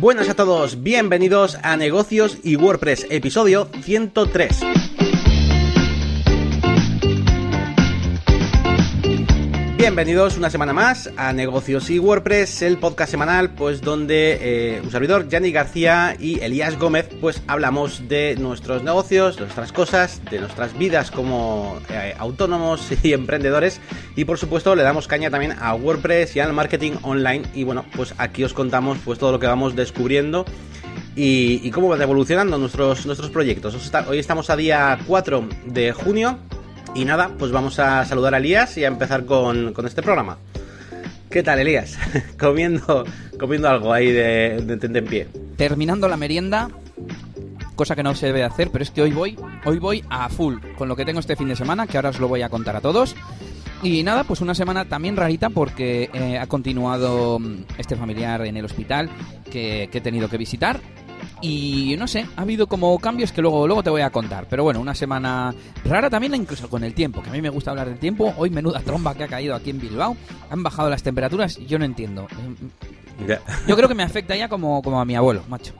Buenas a todos, bienvenidos a Negocios y WordPress, episodio 103. Bienvenidos una semana más a Negocios y WordPress, el podcast semanal, pues donde eh, un servidor, Yanni García y Elías Gómez, pues hablamos de nuestros negocios, de nuestras cosas, de nuestras vidas como eh, autónomos y emprendedores. Y por supuesto le damos caña también a WordPress y al marketing online. Y bueno, pues aquí os contamos pues todo lo que vamos descubriendo y, cómo van evolucionando nuestros, nuestros proyectos. Hoy estamos a día 4 de junio y nada, pues vamos a saludar a Elías y a empezar con, este programa. ¿Qué tal, Elías? comiendo, comiendo algo ahí de, de, en pie. Terminando la merienda, cosa que no se debe hacer, pero es que hoy voy, hoy voy a full con lo que tengo este fin de semana, que ahora os lo voy a contar a todos. Y nada, pues una semana también rarita porque eh, ha continuado mm, este familiar en el hospital que he tenido que visitar y no sé, ha habido como cambios que luego, luego te voy a contar. Pero bueno, una semana rara también, incluso con el tiempo, que a mí me gusta hablar del tiempo. Hoy menuda tromba que ha caído aquí en Bilbao. Han bajado las temperaturas, yo no entiendo. Yo creo que me afecta ya como, como a mi abuelo, macho.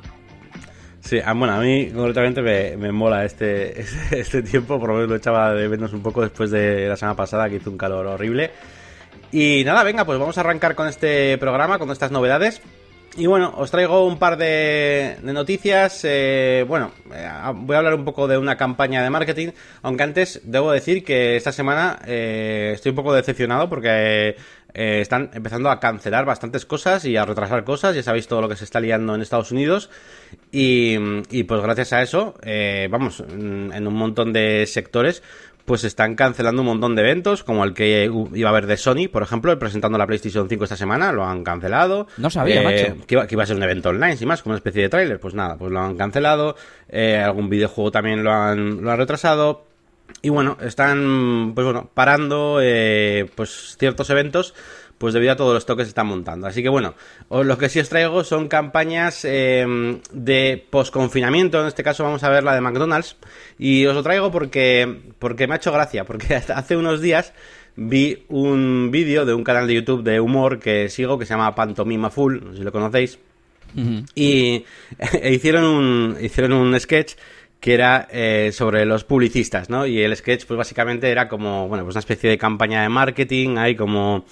Sí, ah, bueno, a mí concretamente me, me mola este, este, este, tiempo, por lo menos lo echaba de menos un poco después de la semana pasada que hizo un calor horrible. Y nada, venga, pues vamos a arrancar con este programa, con estas novedades. Y bueno, os traigo un par de, noticias. Eh, bueno, eh, voy a hablar un poco de una campaña de marketing, aunque antes debo decir que esta semana eh, estoy un poco decepcionado porque están empezando a cancelar bastantes cosas y a retrasar cosas. Ya sabéis todo lo que se está liando en Estados Unidos. Y, y pues gracias a eso, vamos, en un montón de sectores, pues están cancelando un montón de eventos, como el que iba a haber de Sony, por ejemplo, presentando la PlayStation 5 esta semana, lo han cancelado. No sabía, eh, macho. Que iba, a ser un evento online, sin más, como una especie de tráiler. Pues nada, pues lo han cancelado. Eh, algún videojuego también lo han, lo han retrasado. Y bueno, están, pues bueno, parando, eh, pues ciertos eventos pues debido a todos los toques que están montando. Así que bueno, lo que sí os traigo son campañas eh, de post-confinamiento, en este caso vamos a ver la de McDonald's, y os lo traigo porque, porque me ha hecho gracia, porque hace unos días vi un vídeo de un canal de YouTube de humor que sigo, que se llama Pantomima Full, no sé si lo conocéis, y hicieron, un, hicieron un sketch que era eh, sobre los publicistas, ¿no? Y el sketch, pues básicamente era como, bueno, pues una especie de campaña de marketing, hay como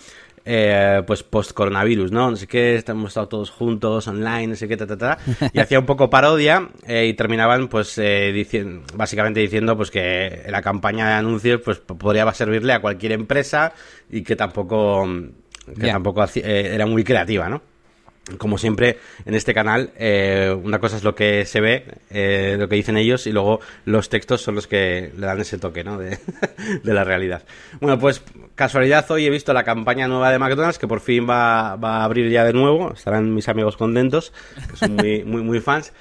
eh, pues post-coronavirus, ¿no? No sé qué, hemos estado todos juntos, online, no sé qué, ta, ta, ta. Y hacía un poco parodia eh, y terminaban, pues, eh, diciendo, básicamente diciendo, pues, que la campaña de anuncios, pues, podría servirle a cualquier empresa y que tampoco, que tampoco era muy creativa, ¿no? como siempre en este canal, eh, una cosa es lo que se ve, eh, lo que dicen ellos, y luego los textos son los que le dan ese toque ¿no? de, la realidad. Bueno, pues casualidad, hoy he visto la campaña nueva de McDonald's, que por fin va, va a abrir ya de nuevo, estarán mis amigos contentos, que son muy, muy, muy fans.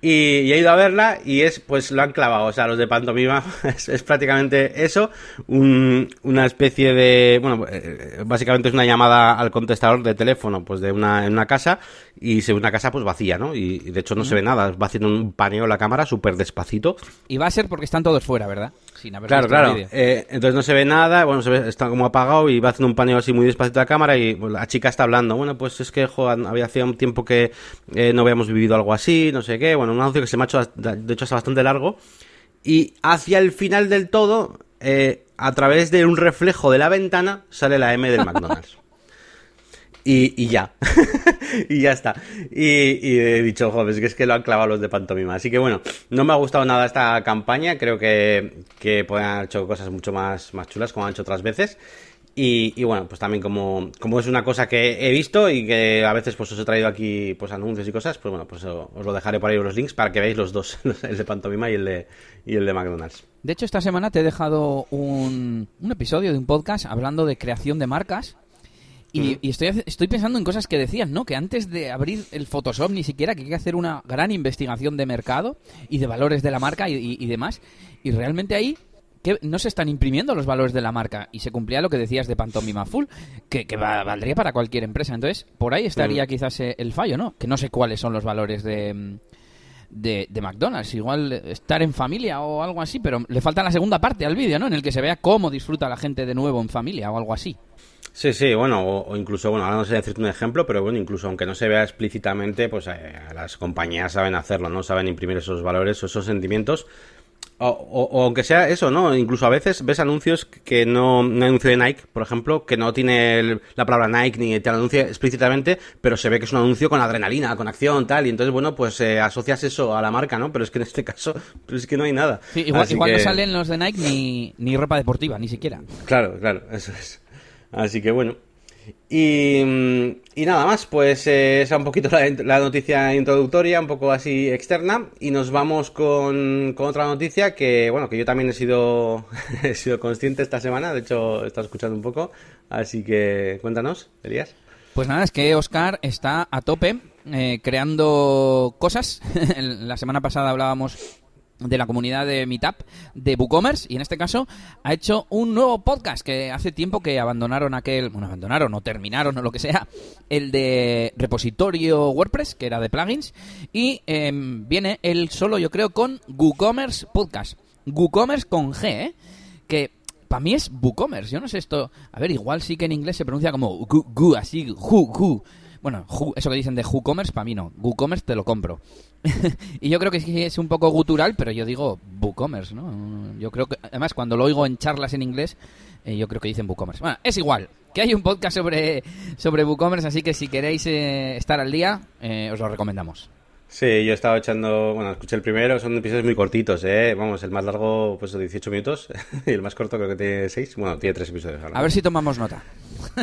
Y, he ido a verla y es, pues lo han clavado, o sea, los de pantomima es, prácticamente eso, una especie de, bueno, eh, básicamente es una llamada al contestador de teléfono, pues de una, en una casa y se una casa pues vacía, ¿no? Y, de hecho no se ve nada, va haciendo un paneo la cámara súper despacito. Y va a ser porque están todos fuera, ¿verdad? Sin haber claro, claro. Eh, entonces no se ve nada, bueno, se ve, está como apagado y va haciendo un paneo así muy despacito la cámara y la chica está hablando, bueno, pues es que, había hacía un tiempo que eh, no habíamos vivido algo así, no sé qué, bueno, un anuncio que se me ha hecho, de hecho, hasta bastante largo. Y hacia el final del todo, eh, a través de un reflejo de la ventana, sale la M del McDonald's. Y, ya. y ya está. Y, he dicho, joder, es que es que lo han clavado los de pantomima. Así que bueno, no me ha gustado nada esta campaña. Creo que, que pueden haber hecho cosas mucho más, más chulas, como han hecho otras veces. Y, bueno, pues también como, como es una cosa que he visto y que a veces pues os he traído aquí pues anuncios y cosas, pues bueno, pues os lo dejaré por ahí los links para que veáis los dos, el de Pantomima y el de, y el de McDonald's. De hecho, esta semana te he dejado un, un episodio de un podcast hablando de creación de marcas y, estoy, estoy pensando en cosas que decías, ¿no? Que antes de abrir el Photoshop ni siquiera que hay que hacer una gran investigación de mercado y de valores de la marca y, y demás. Y realmente ahí que no se están imprimiendo los valores de la marca y se cumplía lo que decías de Pantomima Full, que, valdría para cualquier empresa. Entonces, por ahí estaría mm. quizás eh, el fallo, ¿no? Que no sé cuáles son los valores de, de, McDonald's. Igual estar en familia o algo así, pero le falta la segunda parte al vídeo, ¿no? En el que se vea cómo disfruta la gente de nuevo en familia o algo así. Sí, sí, bueno, o, incluso, bueno, ahora no sé decirte un ejemplo, pero bueno, incluso aunque no se vea explícitamente, pues eh, las compañías saben hacerlo, ¿no? Saben imprimir esos valores o esos sentimientos o, aunque sea eso, ¿no? Incluso a veces ves anuncios que no, un anuncio de Nike, por ejemplo, que no tiene la palabra Nike ni te anuncia explícitamente, pero se ve que es un anuncio con adrenalina, con acción, tal, y entonces, bueno, pues eh, asocias eso a la marca, ¿no? Pero es que en este caso, pues es que no hay nada. Sí, igual, no salen los de Nike ni, ni ropa deportiva, ni siquiera. Claro, claro, eso es. Así que bueno, y, nada más, pues eh, esa un poquito la, noticia introductoria, un poco así externa, y nos vamos con, otra noticia que, bueno, que yo también he sido, he sido consciente esta semana, de hecho he estado escuchando un poco, así que cuéntanos, Elías. Pues nada, es que Oscar está a tope eh, creando cosas. la semana pasada hablábamos de la comunidad de Meetup de WooCommerce y en este caso ha hecho un nuevo podcast que hace tiempo que abandonaron aquel, bueno, abandonaron o terminaron o lo que sea, el de repositorio WordPress, que era de plugins, y em, viene él solo, yo creo, con WooCommerce Podcast. WooCommerce con G, ¿eh? que para mí es WooCommerce. Yo no sé esto. A ver, igual sí que en inglés se pronuncia como Gu, así, Gu, Bueno, eso que dicen de WooCommerce, para mí no. WooCommerce te lo compro. y yo creo que sí es un poco gutural, pero yo digo WooCommerce, ¿no? Yo creo que, además, cuando lo oigo en charlas en inglés, eh, yo creo que dicen WooCommerce. Bueno, es igual, que hay un podcast sobre, sobre WooCommerce, así que si queréis eh, estar al día, eh, os lo recomendamos. Sí, yo he estado echando, bueno, escuché el primero, son episodios muy cortitos, ¿eh? Vamos, el más largo, pues 18 minutos, y el más corto creo que tiene 6, bueno, tiene 3 episodios. A ver si tomamos nota.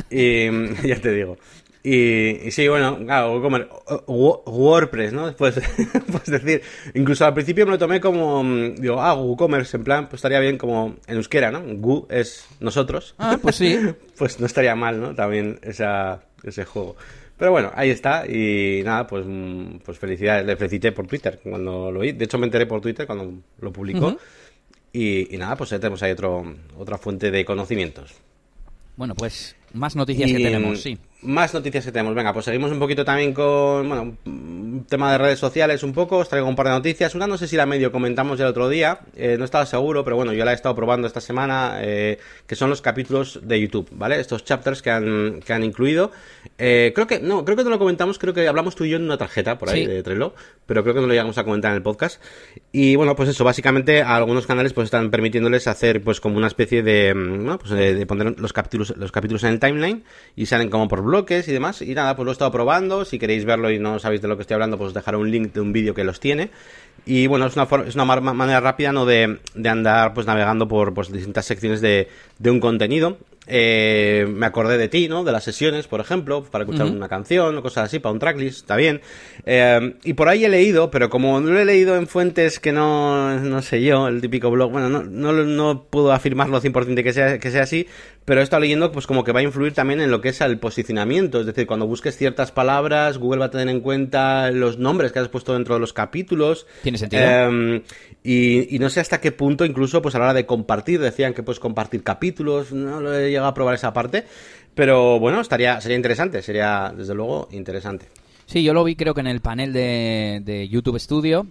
Y ya te digo. Y, sí, bueno, claro, como WordPress, ¿no? Pues, pues decir, incluso al principio me lo tomé como, mm, digo, ah, WooCommerce, en plan, pues estaría bien como en euskera, ¿no? Gu es nosotros. Ah, pues sí. pues no estaría mal, ¿no? También esa, ese juego. Pero bueno, ahí está y nada, pues, mm, pues felicidades. Le felicité por Twitter cuando lo vi. De hecho, me enteré por Twitter cuando lo publicó. y, y, nada, pues ya tenemos ahí otro, otra fuente de conocimientos. Bueno, pues más noticias que tenemos, sí. Más noticias que tenemos. Venga, pues seguimos un poquito también con, bueno, un tema de redes sociales un poco. Os traigo un par de noticias. Una no sé si la medio comentamos el otro día. Eh, no estaba seguro, pero bueno, yo la he estado probando esta semana. Eh, que son los capítulos de YouTube, ¿vale? Estos chapters que han, que han incluido. Eh, creo que, no, creo que no lo comentamos. Creo que hablamos tú y yo en una tarjeta por ahí de Trello. Pero creo que no lo llegamos a comentar en el podcast. Y bueno, pues eso, básicamente algunos canales pues están permitiéndoles hacer pues como una especie de, mm, pues de poner los capítulos, los capítulos en el timeline y salen como por bloques y demás. Y nada, pues lo he estado probando. Si queréis verlo y no sabéis de lo que estoy hablando, pues os dejaré un link de un vídeo que los tiene. Y bueno, es una, es una manera rápida ¿no? de, de andar pues navegando por pues, distintas secciones de, de un contenido. Eh, me acordé de ti, ¿no? De las sesiones, por ejemplo, para escuchar una canción o cosas así, para un tracklist, está bien. Eh, y por ahí he leído, pero como no lo he leído en fuentes que no, no sé yo, el típico blog, bueno, no, no, no puedo afirmarlo 100% de que sea, que sea así, pero he estado leyendo pues como que va a influir también en lo que es el posicionamiento, es decir, cuando busques ciertas palabras, Google va a tener en cuenta los nombres que has puesto dentro de los capítulos. Tiene sentido. Em, y, no sé hasta qué punto, incluso pues a la hora de compartir, decían que puedes compartir capítulos, no lo he llegado a probar esa parte, pero bueno, estaría, sería interesante, sería desde luego interesante. Sí, yo lo vi creo que en el panel de, de YouTube Studio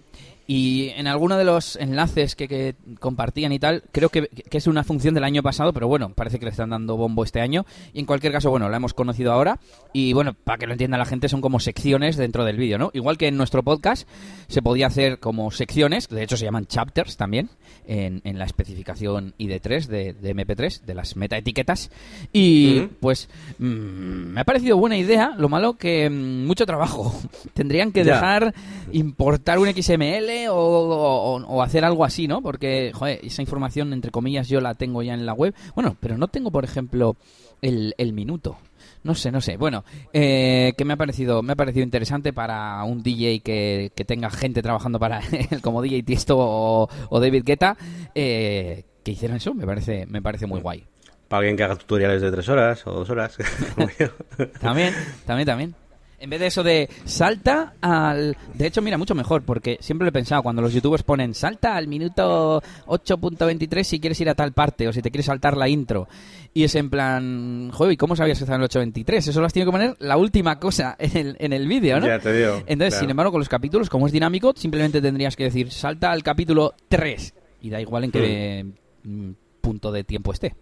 y en alguno de los enlaces que, compartían y tal, creo que, es una función del año pasado, pero bueno, parece que le están dando bombo este año. Y en cualquier caso, bueno, la hemos conocido ahora. Y bueno, para que lo entienda la gente, son como secciones dentro del vídeo, ¿no? Igual que en nuestro podcast se podía hacer como secciones, de hecho se llaman chapters también, en, la especificación ID3 de, MP3, de las metaetiquetas. Y pues mm, me ha parecido buena idea, lo malo que mm, mucho trabajo. Tendrían que dejar importar un XML o, hacer algo así, ¿no? Porque, joder, esa información, entre comillas, yo la tengo ya en la web. Bueno, pero no tengo, por ejemplo, el, minuto. No sé, no sé. Bueno, eh, que me ha parecido me ha parecido interesante para un DJ que, tenga gente trabajando para él, como DJ Tiesto o, David Guetta, eh, que hicieran eso. Me parece me parece muy guay. Para alguien que haga tutoriales de tres horas o dos horas. también, también, también. En vez de eso de salta al... De hecho, mira, mucho mejor, porque siempre lo he pensado, cuando los youtubers ponen salta al minuto 8.23 si quieres ir a tal parte o si te quieres saltar la intro. Y es en plan, joder, ¿y cómo sabías que estaba en el 8.23? Eso lo has tenido que poner la última cosa en el, en el vídeo, ¿no? Ya te digo. Entonces, sin embargo, con los capítulos, como es dinámico, simplemente tendrías que decir salta al capítulo 3. Y da igual en qué mm, punto de tiempo esté.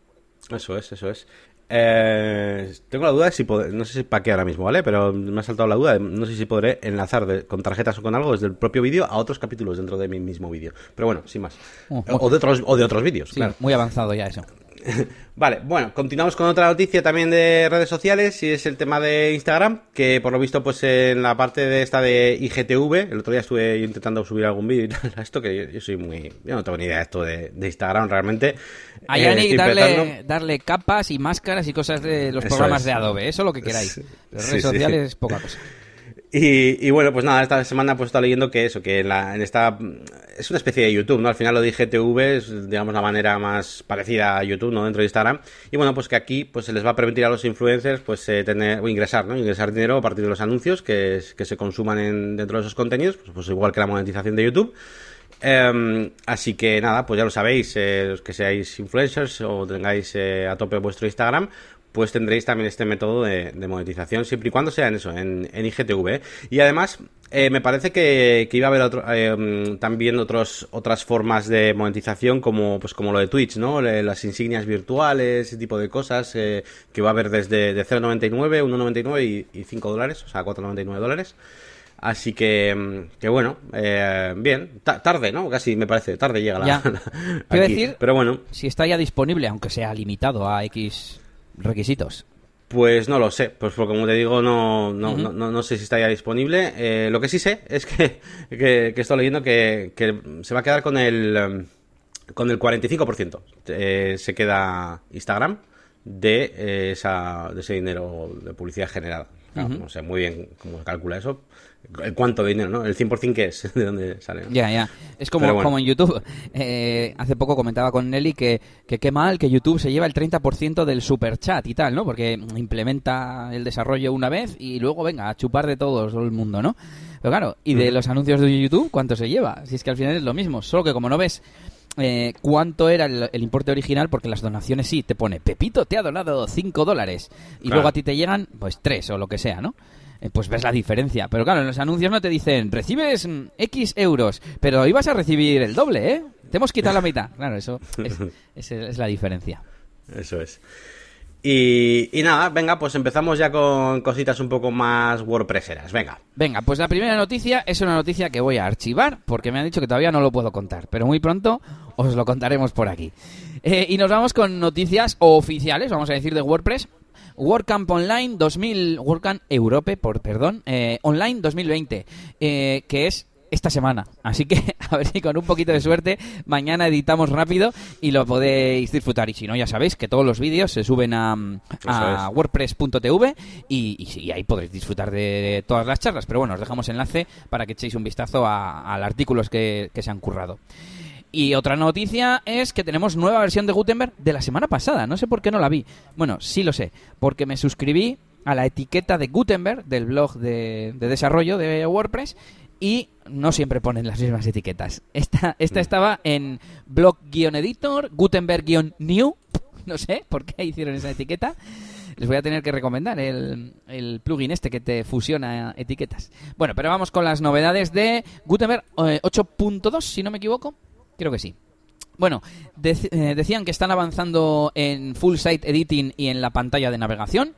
Eso es, eso es. Eh, tengo la duda de si podré, no sé si para qué ahora mismo, ¿vale? Pero me ha saltado la duda, de, no sé si podré enlazar de- con tarjetas o con algo desde el propio vídeo a otros capítulos dentro de mi mismo vídeo. Pero bueno, sin más. Oh, o, o de otros, o de otros vídeos, Sí, claro. muy avanzado ya eso. Vale, bueno, continuamos con otra noticia también de redes sociales y es el tema de Instagram, que por lo visto pues en la parte de esta de IGTV, el otro día estuve intentando subir algún vídeo y tal, esto que yo, yo soy muy... Yo no tengo ni idea de esto de, de Instagram realmente. A Eh, darle, darle capas y máscaras y cosas de los Eso programas es. de Adobe, eso lo que queráis. Sí, redes sí. sociales, poca cosa. Y, y bueno, pues nada, esta semana pues he estado leyendo que eso, que en, la, en esta... Es una especie de YouTube, ¿no? Al final lo de IGTV es, digamos, la manera más parecida a YouTube, ¿no? Dentro de Instagram. Y bueno, pues que aquí pues se les va a permitir a los influencers pues eh, tener, o ingresar, ¿no? Ingresar dinero a partir de los anuncios que, que se consuman en, dentro de esos contenidos, pues, pues igual que la monetización de YouTube. Em, así que nada, pues ya lo sabéis, eh, los que seáis influencers o tengáis eh, a tope vuestro Instagram, pues tendréis también este método de, de monetización, siempre y cuando sea en eso, en, en IGTV. Y además, eh, me parece que, que iba a haber otro, eh, también otros, otras formas de monetización, como, pues como lo de Twitch, ¿no? Las insignias virtuales, ese tipo de cosas, eh, que va a haber desde de 0,99, 1,99 y, y 5 dólares, o sea, 4,99 dólares. Así que, mm, que bueno, eh, bien, Ta- tarde, ¿no? Casi me parece, tarde llega la... Ya. Quiero decir- Pero bueno, Si está ya disponible, aunque sea limitado a X requisitos. Pues no lo sé, pues porque como te digo, no, no, no, no, no sé si está ya disponible. Eh, lo que sí sé es que, que, que estoy leyendo que, que se va a quedar con el, em, con el 45%. Eh, se queda Instagram de, eh, esa, de ese dinero de publicidad generada. Claro, Ujú. No sé muy bien cómo se calcula eso. El cuánto dinero, ¿no? El 100% que es, de dónde sale. ¿no? Ya, ya. Es como, bueno. como en YouTube. Eh, hace poco comentaba con Nelly que, que qué mal que YouTube se lleva el 30% del super chat y tal, ¿no? Porque implementa el desarrollo una vez y luego, venga, a chupar de todo, todo el mundo, ¿no? Pero claro, ¿y de los anuncios de YouTube cuánto se lleva? Si es que al final es lo mismo, solo que como no ves eh, cuánto era el, el importe original, porque las donaciones sí, te pone, Pepito te ha donado 5 dólares y Claro. luego a ti te llegan, pues 3 o lo que sea, ¿no? Eh, Pues ves la diferencia. Pero claro, en los anuncios no te dicen, recibes mm, X euros, pero ibas a recibir el doble, ¿eh? Te hemos quitado la mitad. Claro, eso es, es- es la diferencia. Eso es. Y, y nada, venga, pues empezamos ya con cositas un poco más WordPresseras. Venga. Venga, pues la primera noticia es una noticia que voy a archivar porque me han dicho que todavía no lo puedo contar, pero muy pronto os lo contaremos por aquí. Eh, y nos vamos con noticias oficiales, vamos a decir, de WordPress. WordCamp Online 2000, WordCamp Europe, por perdón, eh, Online 2020, eh, que es esta semana. Así que a ver si con un poquito de suerte mañana editamos rápido y lo podéis disfrutar. Y si no, ya sabéis que todos los vídeos se suben a, a Eso es. wordpress.tv y, y ahí podréis disfrutar de todas las charlas. Pero bueno, os dejamos enlace para que echéis un vistazo a, a los artículos que, que se han currado. Y otra noticia es que tenemos nueva versión de Gutenberg de la semana pasada. No sé por qué no la vi. Bueno, sí lo sé, porque me suscribí a la etiqueta de Gutenberg del blog de, de desarrollo de WordPress y no siempre ponen las mismas etiquetas. Esta, esta estaba en blog-editor, Gutenberg-new. No sé por qué hicieron esa etiqueta. Les voy a tener que recomendar el, el plugin este que te fusiona etiquetas. Bueno, pero vamos con las novedades de Gutenberg eh, 8.2, si no me equivoco. Creo que sí. Bueno, dec- eh, decían que están avanzando en full site editing y en la pantalla de navegación,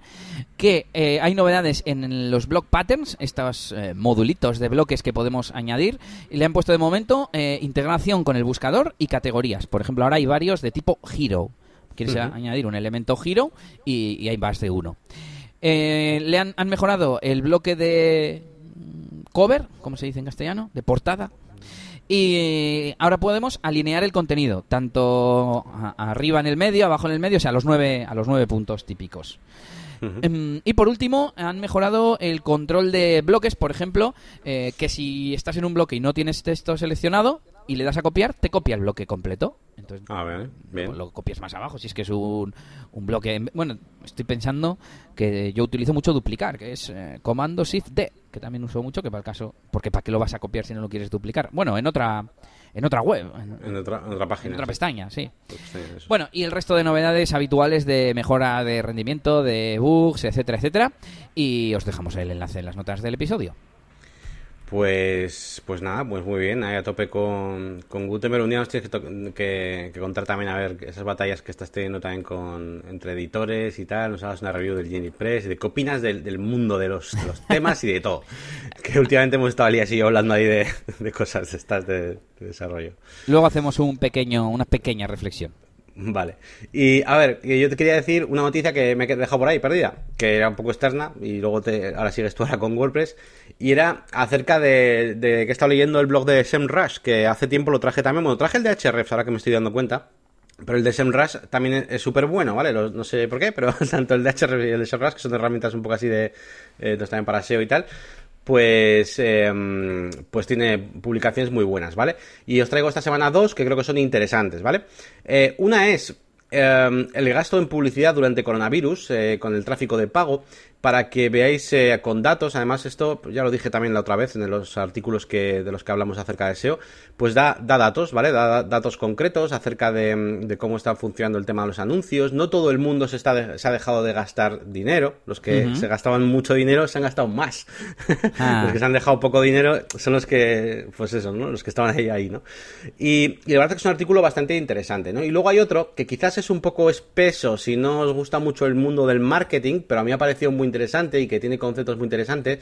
que eh, hay novedades en los block patterns, estos eh, modulitos de bloques que podemos añadir, y le han puesto de momento integración con el buscador y categorías. Por ejemplo, ahora hay varios de tipo hero. Quieres añadir un elemento hero y, y hay más de uno. Eh, le han, han mejorado el bloque de cover, como se dice en castellano, de portada. Y ahora podemos alinear el contenido, tanto arriba en el medio, abajo en el medio, o sea, a los nueve, a los nueve puntos típicos. Em, y por último, han mejorado el control de bloques, por ejemplo, eh, que si estás en un bloque y no tienes texto seleccionado y le das a copiar, te copia el bloque completo. Entonces, A ver, bien. pues lo copias más abajo, si es que es un, un bloque... Bueno, estoy pensando que yo utilizo mucho duplicar, que es eh, comando shift D, que también uso mucho, que para el caso... Porque ¿para qué lo vas a copiar si no lo quieres duplicar? Bueno, en otra, en otra web, en, En otra, en otra página. en otra pestaña, sí. Pues, sí. Bueno, y el resto de novedades habituales de mejora de rendimiento, de bugs, etcétera, etcétera. Y os dejamos el enlace en las notas del episodio. Pues, pues nada, pues muy bien, ahí a tope con, con Gutenberg. Un día nos tienes que, que, contar también, a ver, esas batallas que estás teniendo también con, entre editores y tal. Nos hagas una review del Genie Press y de qué opinas del, del mundo de los, los, temas y de todo. Que últimamente hemos estado así hablando ahí de, de cosas estas de, de desarrollo. Luego hacemos un pequeño, una pequeña reflexión. Vale. Y a ver, yo te quería decir una noticia que me he dejado por ahí perdida, que era un poco externa y luego te, ahora sigues tú ahora con WordPress. Y era acerca de, de que he estado leyendo el blog de SEMrush, que hace tiempo lo traje también. Bueno, traje el de HREFs, ahora que me estoy dando cuenta. Pero el de SEMrush también es súper bueno, ¿vale? no sé por qué, pero tanto el de HREFs y el de SEMrush, que son herramientas un poco así de... Eh, también para SEO y tal, pues, eh, pues tiene publicaciones muy buenas, ¿vale? Y os traigo esta semana dos que creo que son interesantes, ¿vale? Eh, una es eh, el gasto en publicidad durante coronavirus eh, con el tráfico de pago para que veáis eh, con datos, además esto ya lo dije también la otra vez en los artículos que, de los que hablamos acerca de SEO, pues da, da datos, ¿vale? Da, datos concretos acerca de, de, cómo está funcionando el tema de los anuncios. No todo el mundo se, está de, se ha dejado de gastar dinero, los que uh -huh. se gastaban mucho dinero se han gastado más. Ah. los que se han dejado poco dinero son los que, pues eso, ¿no? Los que estaban ahí, ahí ¿no? Y, y la verdad es que es un artículo bastante interesante, ¿no? Y luego hay otro que quizás es un poco espeso si no os gusta mucho el mundo del marketing, pero a mí me ha parecido muy interesante y que tiene conceptos muy interesantes,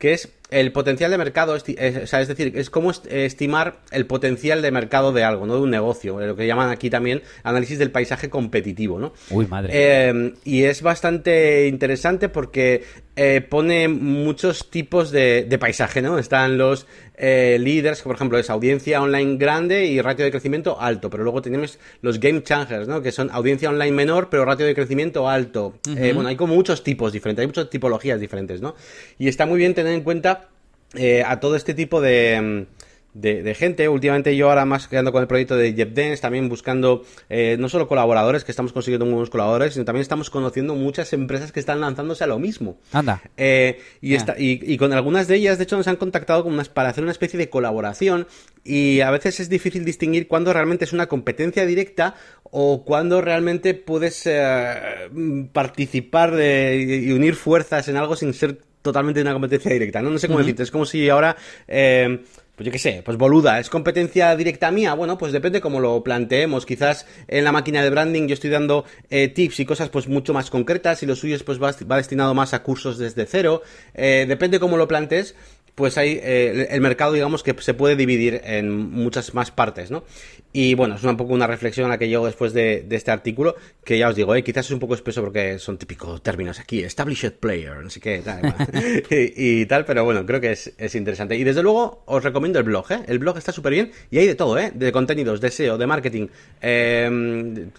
que es el potencial de mercado, es, o sea, es decir, es cómo estimar el potencial de mercado de algo, no de un negocio, lo que llaman aquí también análisis del paisaje competitivo, ¿no? Uy, madre. Eh, y es bastante interesante porque eh, pone muchos tipos de, de, paisaje, ¿no? Están los eh, líderes, que por ejemplo es audiencia online grande y ratio de crecimiento alto, pero luego tenemos los game changers, ¿no? Que son audiencia online menor, pero ratio de crecimiento alto. Uh -huh. eh, bueno, hay como muchos tipos diferentes, hay muchas tipologías diferentes, ¿no? Y está muy bien tener en cuenta eh, a todo este tipo de... De, de, gente. Últimamente yo ahora más quedando con el proyecto de JetDance, también buscando eh, no solo colaboradores, que estamos consiguiendo nuevos colaboradores, sino también estamos conociendo muchas empresas que están lanzándose a lo mismo. Anda. Eh, y, esta, y, y, con algunas de ellas, de hecho, nos han contactado con unas, para hacer una especie de colaboración y a veces es difícil distinguir cuándo realmente es una competencia directa o cuándo realmente puedes eh, participar de, y unir fuerzas en algo sin ser totalmente una competencia directa, ¿no? No sé cómo uh -huh. decirte, es como si ahora... Eh, pues yo qué sé, pues boluda, ¿es competencia directa mía? Bueno, pues depende cómo lo planteemos. Quizás en la máquina de branding yo estoy dando eh, tips y cosas pues mucho más concretas y lo suyo pues va, va destinado más a cursos desde cero. Eh, depende cómo lo plantees, pues hay eh, el mercado, digamos, que se puede dividir en muchas más partes, ¿no? Y bueno, es un poco una reflexión a la que llego después de, de este artículo, que ya os digo, eh, quizás es un poco espeso porque son típicos términos aquí, established player, no sé qué, tal, y, y, tal, pero bueno, creo que es, es, interesante. Y desde luego os recomiendo el blog, ¿eh? El blog está súper bien y hay de todo, ¿eh? De contenidos, de SEO, de marketing, eh,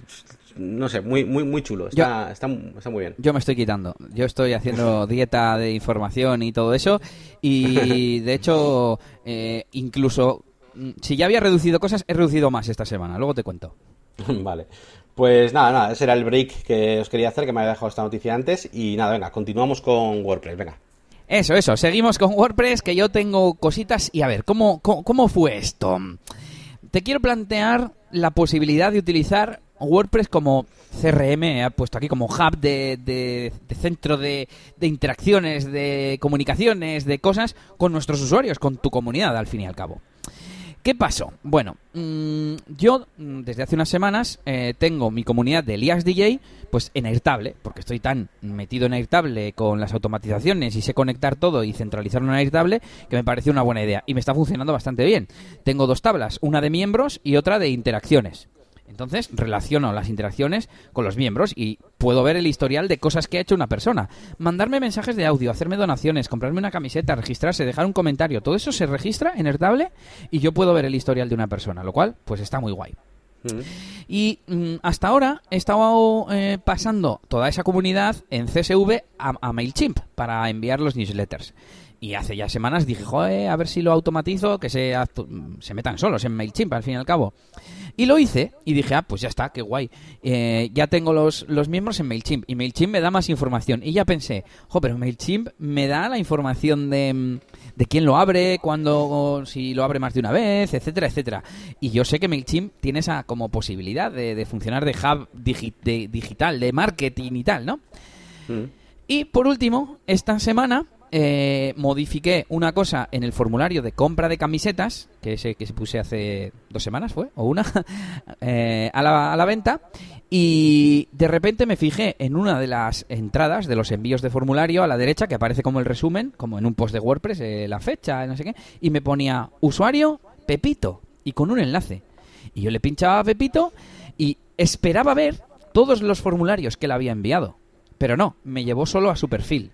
no sé, muy, muy, muy chulo. Está, yo, está, está, muy bien. Yo me estoy quitando. Yo estoy haciendo dieta de información y todo eso. Y de hecho, eh, incluso si ya había reducido cosas, he reducido más esta semana. Luego te cuento. vale. Pues nada, nada, ese era el break que os quería hacer, que me había dejado esta noticia antes. Y nada, venga, continuamos con WordPress, venga. Eso, eso, seguimos con WordPress, que yo tengo cositas. Y a ver, ¿cómo, cómo, cómo fue esto? Te quiero plantear la posibilidad de utilizar WordPress como CRM, he puesto aquí como hub de, de, centro de, de, interacciones, de comunicaciones, de cosas con nuestros usuarios, con tu comunidad al fin y al cabo. ¿Qué pasó? Bueno, mmm, yo desde hace unas semanas eh, tengo mi comunidad de Elias DJ pues en Airtable, porque estoy tan metido en Airtable con las automatizaciones y sé conectar todo y centralizarlo en Airtable que me pareció una buena idea y me está funcionando bastante bien. Tengo dos tablas, una de miembros y otra de interacciones. Entonces relaciono las interacciones con los miembros y puedo ver el historial de cosas que ha hecho una persona. Mandarme mensajes de audio, hacerme donaciones, comprarme una camiseta, registrarse, dejar un comentario. Todo eso se registra en Airtable y yo puedo ver el historial de una persona, lo cual pues está muy guay. Mm. Y mm, hasta ahora he estado eh, pasando toda esa comunidad en CSV a, MailChimp para enviar los newsletters. Y hace ya semanas dije, joder, a ver si lo automatizo, que se, se metan solos en MailChimp al fin y al cabo. Y lo hice y dije, ah, pues ya está, qué guay. Eh, ya tengo los, los miembros en MailChimp y MailChimp me da más información. Y ya pensé, jo, pero MailChimp me da la información de, de quién lo abre, cuándo, si lo abre más de una vez, etcétera, etcétera. Y yo sé que MailChimp tiene esa como posibilidad de, de funcionar de hub digi de, digital, de marketing y tal, ¿no? Mm. Y por último, esta semana eh, modifiqué una cosa en el formulario de compra de camisetas, que se, que se puse hace dos semanas, ¿fue? O una, eh, a, la, a la venta. Y de repente me fijé en una de las entradas de los envíos de formulario a la derecha, que aparece como el resumen, como en un post de WordPress, eh, la fecha, no sé qué, y me ponía usuario Pepito, y con un enlace. Y yo le pinchaba a Pepito y esperaba ver todos los formularios que le había enviado. Pero no, me llevó solo a su perfil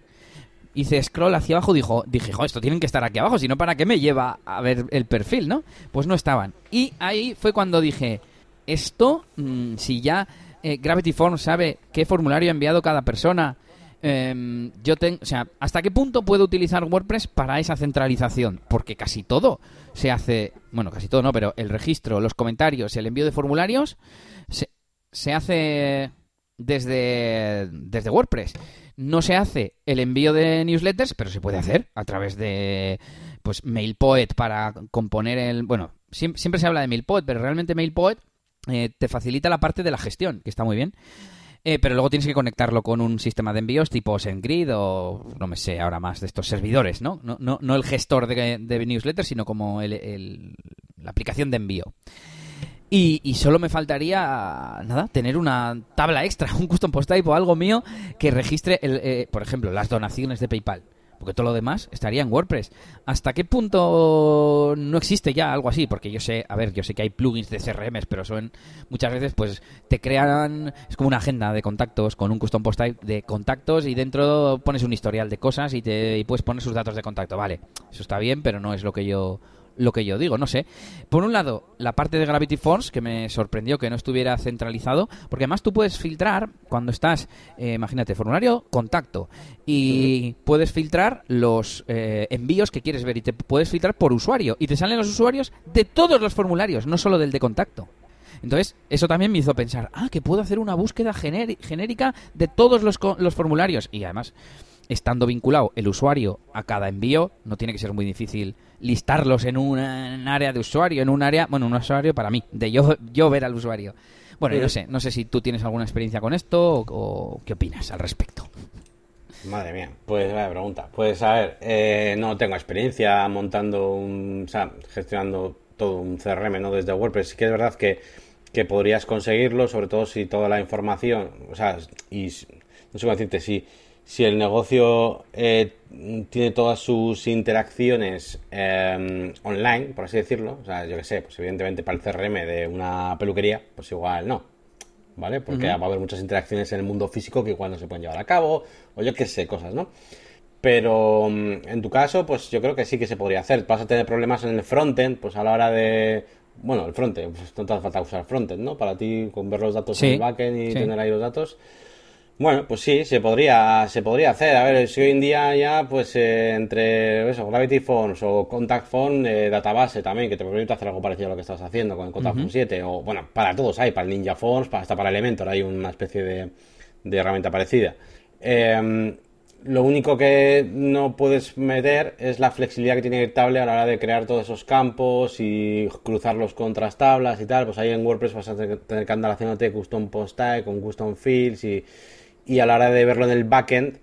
hice scroll hacia abajo, dijo, dije, esto tienen que estar aquí abajo, si no, ¿para qué me lleva a ver el perfil, no? Pues no estaban. Y ahí fue cuando dije, esto, mm, si ya eh, Gravity Form sabe qué formulario ha enviado cada persona, em, yo tengo, o sea, ¿hasta qué punto puedo utilizar WordPress para esa centralización? Porque casi todo se hace, bueno, casi todo no, pero el registro, los comentarios el envío de formularios se, hace desde, desde WordPress. No se hace el envío de newsletters, pero se puede hacer a través de pues MailPoet para componer el... Bueno, siempre, se habla de MailPoet, pero realmente MailPoet eh, te facilita la parte de la gestión, que está muy bien. Eh, pero luego tienes que conectarlo con un sistema de envíos tipo SendGrid o no me sé ahora más de estos servidores, ¿no? No, no, el gestor de, de newsletters, sino como el, la aplicación de envío. Y, solo me faltaría, nada, tener una tabla extra, un custom post type o algo mío que registre, el, eh, por ejemplo, las donaciones de PayPal. Porque todo lo demás estaría en WordPress. ¿Hasta qué punto no existe ya algo así? Porque yo sé, a ver, yo sé que hay plugins de CRMs, pero son muchas veces, pues, te crean, es como una agenda de contactos con un custom post type de contactos y dentro pones un historial de cosas y, te, y puedes poner sus datos de contacto. Vale, eso está bien, pero no es lo que yo lo que yo digo, no sé. Por un lado, la parte de Gravity Force, que me sorprendió que no estuviera centralizado, porque además tú puedes filtrar cuando estás, eh, imagínate, formulario, contacto, y puedes filtrar los eh, envíos que quieres ver y te puedes filtrar por usuario, y te salen los usuarios de todos los formularios, no solo del de contacto. Entonces, eso también me hizo pensar, ah, que puedo hacer una búsqueda genérica de todos los, los formularios. Y además, estando vinculado el usuario a cada envío, no tiene que ser muy difícil listarlos en un área de usuario, en un área, bueno, un usuario para mí, de yo, yo ver al usuario. Bueno, no sé, no sé si tú tienes alguna experiencia con esto o, qué opinas al respecto. Madre mía, pues vaya pregunta. Pues a ver, eh, no tengo experiencia montando un, o sea, gestionando todo un CRM, ¿no? Desde WordPress. Sí que es verdad que, que podrías conseguirlo, sobre todo si toda la información, o sea, y no sé cómo decirte, si si el negocio eh, tiene todas sus interacciones em, online, por así decirlo, o sea, yo qué sé, pues evidentemente para el CRM de una peluquería, pues igual no, ¿vale? Porque va a haber muchas interacciones en el mundo físico que igual no se pueden llevar a cabo, o yo qué sé, cosas, ¿no? Pero mm, en tu caso, pues yo creo que sí que se podría hacer. Vas a tener problemas en el frontend, pues a la hora de... Bueno, el frontend, pues no te hace falta usar frontend, ¿no? Para ti, con ver los datos en el backend y tener ahí los datos bueno, pues sí, se podría, se podría hacer. A ver, si hoy en día ya, pues eh, entre eso, Gravity Phones o Contact Phone, eh, database también, que te permite hacer algo parecido a lo que estás haciendo con el Contact Phone 7, o bueno, para todos hay, para el Ninja Phones, hasta para Elementor hay una especie de, de herramienta parecida. Em, lo único que no puedes meter es la flexibilidad que tiene Airtable a la hora de crear todos esos campos y cruzarlos con otras tablas y tal. Pues ahí en WordPress vas a tener que andar haciéndote custom post type con custom fields y y a la hora de verlo en el backend,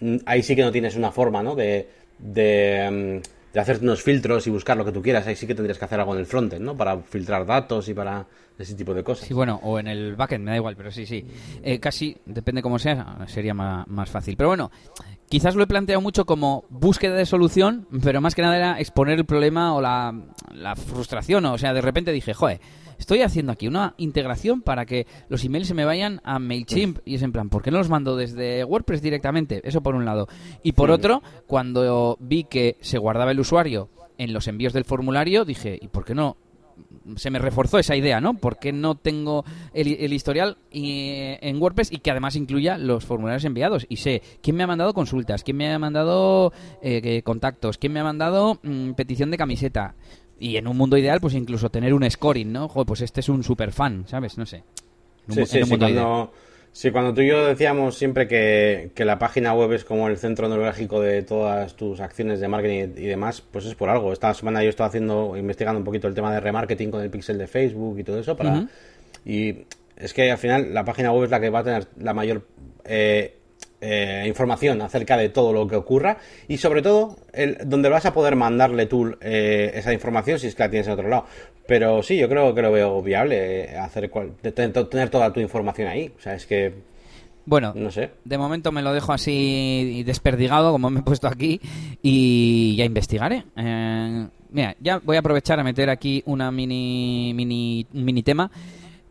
mm, ahí sí que no tienes una forma, ¿no? De, de, mm, de, hacer unos filtros y buscar lo que tú quieras. Ahí sí que tendrías que hacer algo en el frontend, ¿no? Para filtrar datos y para ese tipo de cosas. Sí, bueno, o en el backend, me da igual, pero sí, sí. Eh, casi, depende cómo sea, sería más, más fácil. Pero bueno, quizás lo he planteado mucho como búsqueda de solución, pero más que nada era exponer el problema o la, la frustración. O sea, de repente dije, joder estoy haciendo aquí una integración para que los emails se me vayan a MailChimp. Y es en plan, ¿por qué no los mando desde WordPress directamente? Eso por un lado. Y por otro, cuando vi que se guardaba el usuario en los envíos del formulario, dije, ¿y por qué no? Se me reforzó esa idea, ¿no? ¿Por qué no tengo el, historial en WordPress y que además incluya los formularios enviados? Y sé quién me ha mandado consultas, quién me ha mandado eh, contactos, quién me ha mandado mm, petición de camiseta. Y en un mundo ideal, pues incluso tener un scoring, ¿no? Joder, pues este es un super fan, ¿sabes? No sé. sí, sí, sí, cuando, sí, cuando tú y yo decíamos siempre que, la página web es como el centro neurálgico de todas tus acciones de marketing y, demás, pues es por algo. Esta semana yo estaba haciendo, investigando un poquito el tema de remarketing con el pixel de Facebook y todo eso para... Y es que al final la página web es la que va a tener la mayor... Eh, eh, información acerca de todo lo que ocurra y sobre todo el, donde vas a poder mandarle tú eh, esa información si es que la tienes en otro lado. Pero sí, yo creo que lo veo viable eh, hacer tener toda tu información ahí. O sea, es que bueno, no sé. de momento me lo dejo así desperdigado, como me he puesto aquí, y ya investigaré. mira, ya voy a aprovechar a meter aquí una mini, mini, mini tema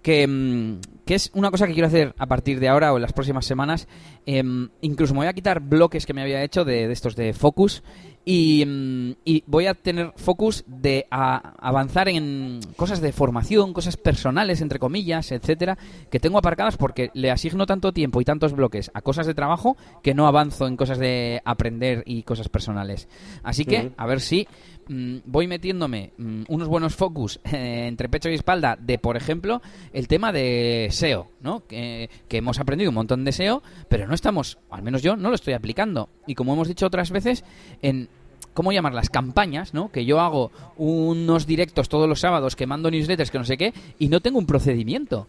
que, mm, que es una cosa que quiero hacer a partir de ahora o en las próximas semanas. Em, incluso me voy a quitar bloques que me había hecho de, estos de focus y, mm, y, voy a tener focus de avanzar en cosas de formación, cosas personales, entre comillas, etcétera, que tengo aparcadas porque le asigno tanto tiempo y tantos bloques a cosas de trabajo que no avanzo en cosas de aprender y cosas personales. Así que, a ver si Mm, voy metiéndome mm, unos buenos focus eh, entre pecho y espalda de, por ejemplo, el tema de SEO, ¿no? Que, hemos aprendido un montón de SEO, pero no estamos, al menos yo, no lo estoy aplicando. Y como hemos dicho otras veces, en ¿cómo llamar? Las campañas, ¿no? Que yo hago unos directos todos los sábados que mando newsletters que no sé qué y no tengo un procedimiento.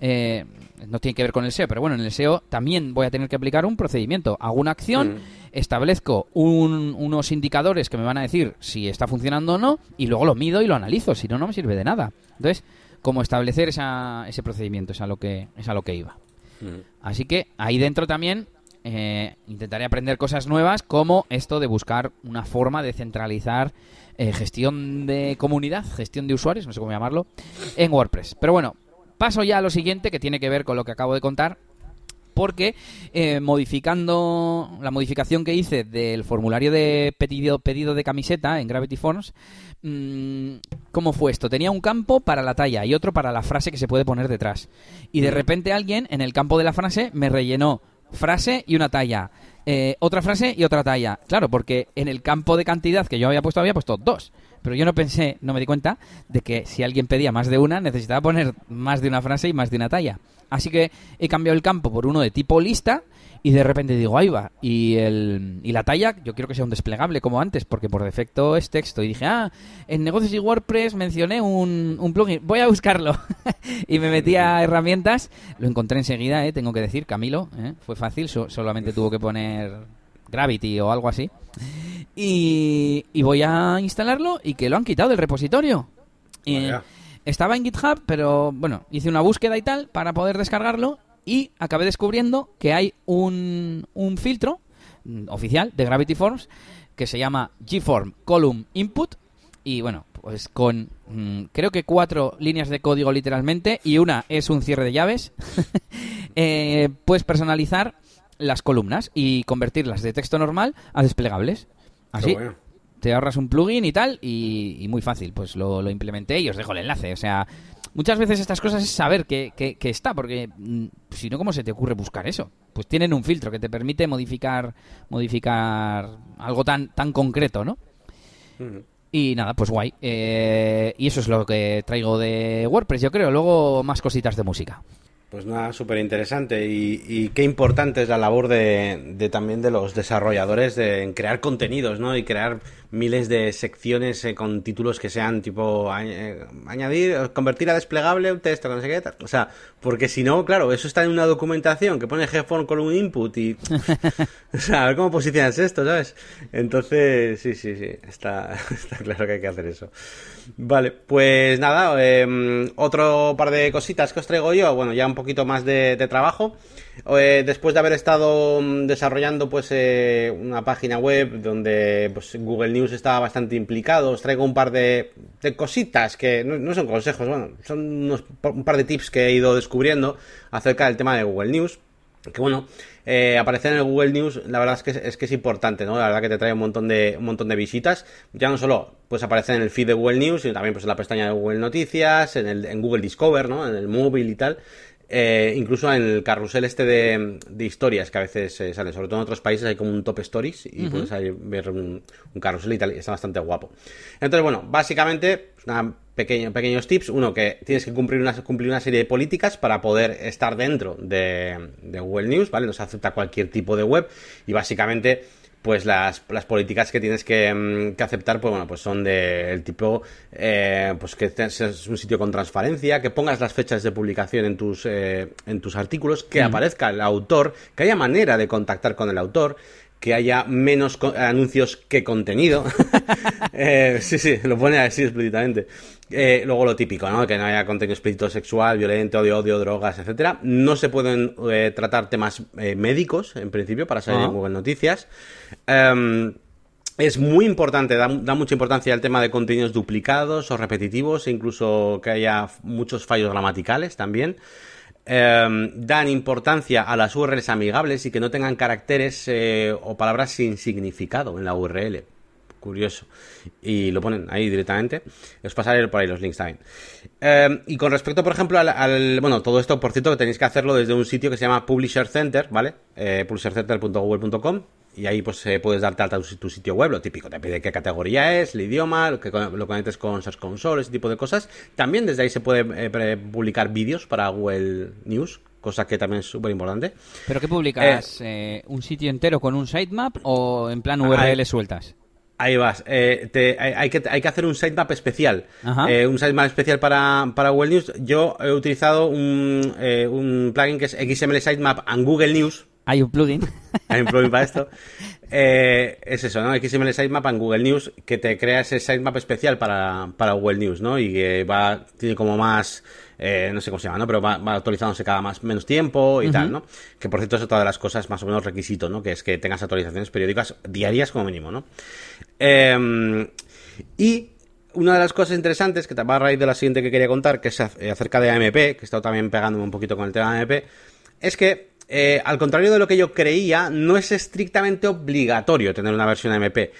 Eh, no tiene que ver con el SEO, pero bueno, en el SEO también voy a tener que aplicar un procedimiento. Hago una acción, mm. establezco unos indicadores que me van a decir si está funcionando o no, y luego lo mido y lo analizo, si no, no me sirve de nada. Entonces, ¿cómo establecer ese procedimiento? Es a lo que, es a lo que iba. Mm. Así que ahí dentro también eh, intentaré aprender cosas nuevas, como esto de buscar una forma de centralizar eh, gestión de comunidad, gestión de usuarios, no sé cómo llamarlo, en WordPress. Pero bueno, Paso ya a lo siguiente, que tiene que ver con lo que acabo de contar, porque eh, modificando la modificación que hice del formulario de pedido, pedido de camiseta en Gravity Forms, mm, ¿cómo fue esto? Tenía un campo para la talla y otro para la frase que se puede poner detrás. Y de repente alguien en el campo de la frase me rellenó frase y una talla. Eh, otra frase y otra talla. Claro, porque en el campo de cantidad que yo había puesto había puesto dos. Pero yo no pensé, no me di cuenta de que si alguien pedía más de una, necesitaba poner más de una frase y más de una talla. Así que he cambiado el campo por uno de tipo lista y de repente digo, ahí va. Y, el, y la talla, yo quiero que sea un desplegable como antes, porque por defecto es texto. Y dije, ah, en negocios y WordPress mencioné un, un plugin, voy a buscarlo. y me metí a herramientas, lo encontré enseguida, eh, tengo que decir, Camilo, eh, fue fácil, solamente tuvo que poner Gravity o algo así. Y, voy a instalarlo y que lo han quitado del repositorio. estaba en GitHub, pero bueno, hice una búsqueda y tal para poder descargarlo y acabé descubriendo que hay un, un filtro mm, oficial de Gravity Forms que se llama GForm Column Input y bueno, pues con mm, creo que cuatro líneas de código literalmente y una es un cierre de llaves, eh, puedes personalizar las columnas y convertirlas de texto normal a desplegables. Así. Te ahorras un plugin y tal, y, muy fácil. Pues lo, implementé y os dejo el enlace. O sea, muchas veces estas cosas es saber que, está, porque mm, si no, ¿cómo se te ocurre buscar eso? Pues tienen un filtro que te permite modificar modificar algo tan, tan concreto, ¿no? Y nada, pues guay. Eh, y eso es lo que traigo de WordPress, yo creo. Luego más cositas de música. Pues nada, súper interesante y, qué importante es la labor de, también de los desarrolladores de, en crear contenidos, ¿no? Y crear miles de secciones eh, con títulos que sean tipo eh, añadir, convertir a desplegable un texto, no sé qué, o sea, porque si no, claro, eso está en una documentación que pone headphone con un input y, o sea, a ver cómo posicionas esto, ¿sabes? Entonces, sí, sí, sí, está, claro que hay que hacer eso. Vale, pues nada, em, otro par de cositas que os traigo yo, bueno, ya un poquito más de, trabajo. Eh, después de haber estado mm, desarrollando pues eh, una página web donde pues, Google News estaba bastante implicado, os traigo un par de, cositas que no, son consejos, bueno, son un par de tips que he ido descubriendo acerca del tema de Google News. Que bueno, eh, aparecer en el Google News, la verdad es que es, que es importante, ¿no? La verdad que te trae un montón de, un montón de visitas. Ya no solo pues aparecer en el feed de Google News, sino también pues en la pestaña de Google Noticias, en, el, en Google Discover, ¿no? En el móvil y tal. Eh, incluso en el carrusel este de, historias que a veces eh, sale, sobre todo en otros países hay como un top stories y puedes ver un, carrusel y tal, y está bastante guapo. Entonces, bueno, básicamente, una pequeños tips. Uno, que tienes que cumplir una, cumplir una serie de políticas para poder estar dentro de, de Google News, ¿vale? No se acepta cualquier tipo de web y básicamente pues las, las políticas que tienes que, mm, que, aceptar, pues bueno, pues son del tipo, eh, pues que es un sitio con transparencia, que pongas las fechas de publicación en tus, eh, en tus artículos, que aparezca el autor, que haya manera de contactar con el autor, que haya menos anuncios que contenido. eh, sí, sí, lo pone así explícitamente. Eh, luego lo típico, ¿no? Que no haya contenido explícito sexual, violento, odio, odio, drogas, etcétera. No se pueden eh, tratar temas médicos, en principio, para salir en Google Noticias. Em, es muy importante, da, mucha importancia al tema de contenidos duplicados o repetitivos, e incluso que haya muchos fallos gramaticales también. Em, dan importancia a las URLs amigables y que no tengan caracteres o palabras sin significado en la URL curioso. Y lo ponen ahí directamente. Os pasaré por ahí los links también. Em, y con respecto, por ejemplo, al, Bueno, todo esto, por cierto, que tenéis que hacerlo desde un sitio que se llama Publisher Center, ¿vale? Eh, publishercenter.google.com. Y ahí pues eh, puedes darte alta tu, tu, sitio web, lo típico, te pide qué categoría es, el idioma, lo que lo conectes con Search Console, ese tipo de cosas. También desde ahí se puede eh, publicar vídeos para Google News, cosa que también es súper importante. ¿Pero qué publicas? Eh, ¿Un sitio entero con un sitemap o en plan URL sueltas? Ahí vas. Eh, hay, que, hay que hacer un sitemap especial. Eh, un sitemap especial para, para Google News. Yo he utilizado un, eh, un plugin que es XML Sitemap en Google News. Hay un plugin. Hay un plugin para esto. es eso, ¿no? XML Sitemap en Google News que te crea ese sitemap especial para, para Google News, ¿no? Y que va, tiene como más eh, no sé cómo se llama, ¿no? Pero va, actualizándose cada más menos tiempo y tal, ¿no? Que por cierto es otra de las cosas más o menos requisito, ¿no? Que es que tengas actualizaciones periódicas diarias como mínimo, ¿no? Em, y una de las cosas interesantes, que va a raíz de la siguiente que quería contar, que es acerca de AMP, que he estado también pegándome un poquito con el tema de AMP, es que, eh, al contrario de lo que yo creía, no es estrictamente obligatorio tener una versión AMP.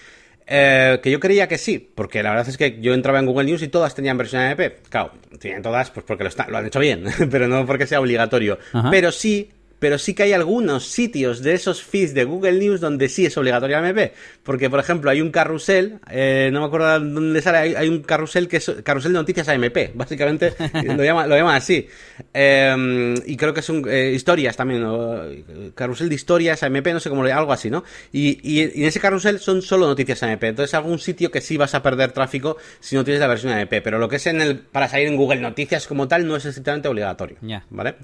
Eh, que yo creía que sí, porque la verdad es que yo entraba en Google News y todas tenían versión AMP. Claro, tienen todas pues porque lo, lo han hecho bien, pero no porque sea obligatorio. Pero sí pero sí que hay algunos sitios de esos feeds de Google News donde sí es obligatorio AMP. Porque, por ejemplo, hay un carrusel, eh, no me acuerdo dónde sale, hay, un carrusel que es carrusel de noticias AMP, básicamente lo llaman lo llama así. Em, y creo que es un, eh, historias también, carrusel de historias AMP, no sé cómo, algo así, ¿no? Y, y, en ese carrusel son solo noticias AMP. Entonces, algún sitio que sí vas a perder tráfico si no tienes la versión AMP. Pero lo que es en el, para salir en Google Noticias como tal no es estrictamente obligatorio. ¿Vale?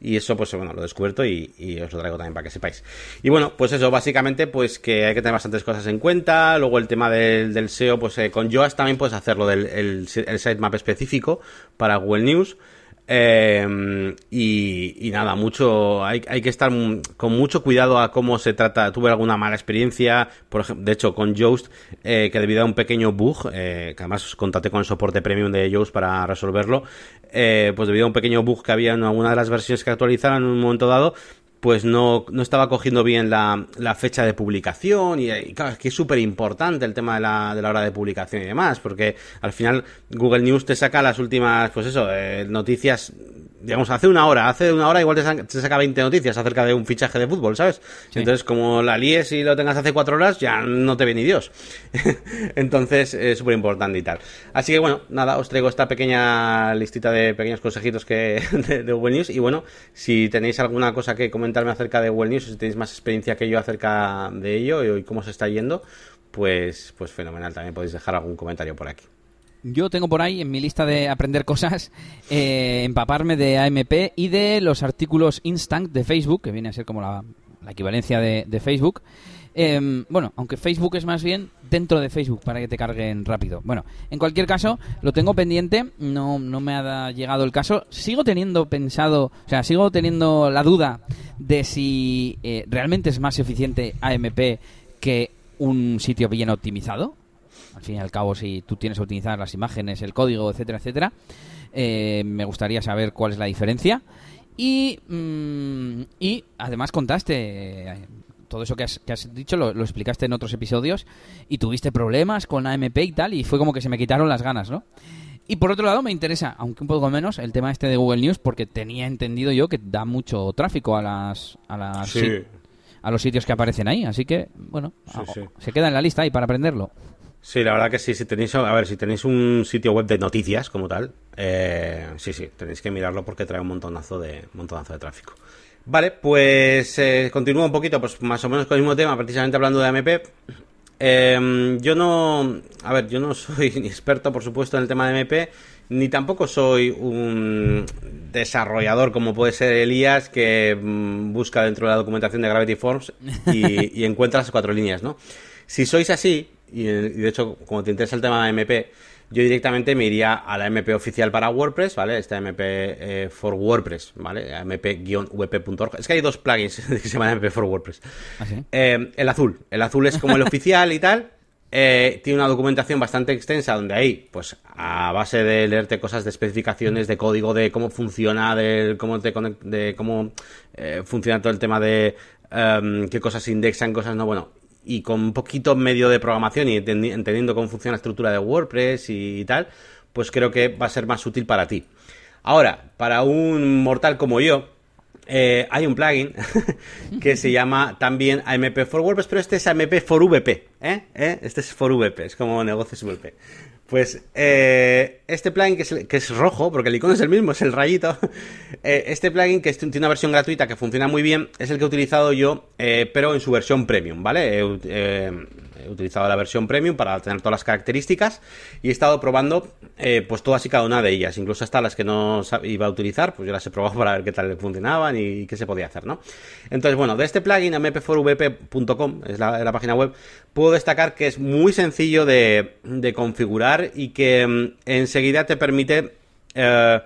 Y eso, pues bueno, lo he descubierto y, os lo traigo también para que sepáis. Y bueno, pues eso, básicamente, pues que hay que tener bastantes cosas en cuenta. Luego el tema del, SEO, pues eh, con Yoast también puedes hacerlo del el, el sitemap específico para Google News. Eh, y, nada, mucho hay, hay, que estar con mucho cuidado a cómo se trata. Tuve alguna mala experiencia, por ejemplo, de hecho, con Yoast, eh, que debido a un pequeño bug, eh, que además contacté con el soporte premium de Yoast para resolverlo, eh, pues debido a un pequeño bug que había en alguna de las versiones que actualizaron en un momento dado, pues no, no estaba cogiendo bien la, la fecha de publicación y, claro, es que es súper importante el tema de la, de la hora de publicación y demás, porque al final Google News te saca las últimas, pues eso, eh, noticias digamos, hace una hora, hace una hora igual te saca, 20 noticias acerca de un fichaje de fútbol, ¿sabes? Entonces, como la líes y lo tengas hace cuatro horas, ya no te ve ni Dios. Entonces, es súper importante y tal. Así que, bueno, nada, os traigo esta pequeña listita de pequeños consejitos que de, Google News. Y bueno, si tenéis alguna cosa que comentarme acerca de Google News, si tenéis más experiencia que yo acerca de ello y cómo se está yendo, pues, pues fenomenal. También podéis dejar algún comentario por aquí. Yo tengo por ahí en mi lista de aprender cosas, eh, empaparme de AMP y de los artículos Instant de Facebook, que viene a ser como la, equivalencia de, Facebook. Em, bueno, aunque Facebook es más bien dentro de Facebook para que te carguen rápido. Bueno, en cualquier caso, lo tengo pendiente, no, no me ha llegado el caso. Sigo teniendo pensado, o sea, sigo teniendo la duda de si eh, realmente es más eficiente AMP que un sitio bien optimizado fin y al cabo, si tú tienes que utilizar las imágenes, el código, etcétera, etcétera, eh, me gustaría saber cuál es la diferencia. Y, mm, y además contaste eh, todo eso que has, dicho, lo, explicaste en otros episodios y tuviste problemas con AMP y tal, y fue como que se me quitaron las ganas, ¿no? Y por otro lado me interesa, aunque un poco menos, el tema este de Google News, porque tenía entendido yo que da mucho tráfico a las, a las a los sitios que aparecen ahí, así que bueno, se queda en la lista ahí para aprenderlo. Sí, la verdad que sí, si tenéis, a ver, si tenéis un sitio web de noticias como tal, eh, sí, sí, tenéis que mirarlo porque trae un montonazo de, montonazo de tráfico. Vale, pues eh, continúo un poquito, pues más o menos con el mismo tema, precisamente hablando de AMP. Em, yo no, a ver, yo no soy ni experto, por supuesto, en el tema de MP, ni tampoco soy un desarrollador como puede ser Elías, que mm, busca dentro de la documentación de Gravity Forms y, y encuentra las cuatro líneas, ¿no? Si sois así, y, de hecho, como te interesa el tema de MP, yo directamente me iría a la MP oficial para WordPress, ¿vale? Esta MP eh, for WordPress, ¿vale? mp-wp.org. Es que hay dos plugins que se llaman MP for WordPress. ¿Ah, sí? Eh, el azul. El azul es como el oficial y tal. Eh, tiene una documentación bastante extensa donde ahí, pues a base de leerte cosas de especificaciones, de código, de cómo funciona, de cómo, te conect- de cómo eh, funciona todo el tema de em, qué cosas indexan, cosas no, bueno, y con un poquito medio de programación y entendi- entendiendo cómo funciona la estructura de WordPress y, tal, pues creo que va a ser más útil para ti. Ahora, para un mortal como yo, eh, hay un plugin que se llama también AMP for WordPress, pero este es AMP for VP, ¿eh? ¿Eh? Este es for VP, es como negocios VP. Pues eh, este plugin que es, que es rojo, porque el icono es el mismo, es el rayito. eh, este plugin que tiene una versión gratuita que funciona muy bien, es el que he utilizado yo, eh, pero en su versión premium, ¿vale? He, ut- he utilizado la versión premium para tener todas las características y he estado probando eh, pues todas y cada una de ellas, incluso hasta las que no iba a utilizar, pues yo las he probado para ver qué tal funcionaban y qué se podía hacer, ¿no? Entonces, bueno, de este plugin, mp4vp.com, es la, página web, puedo destacar que es muy sencillo de, de configurar y que mm, enseguida te permite, eh,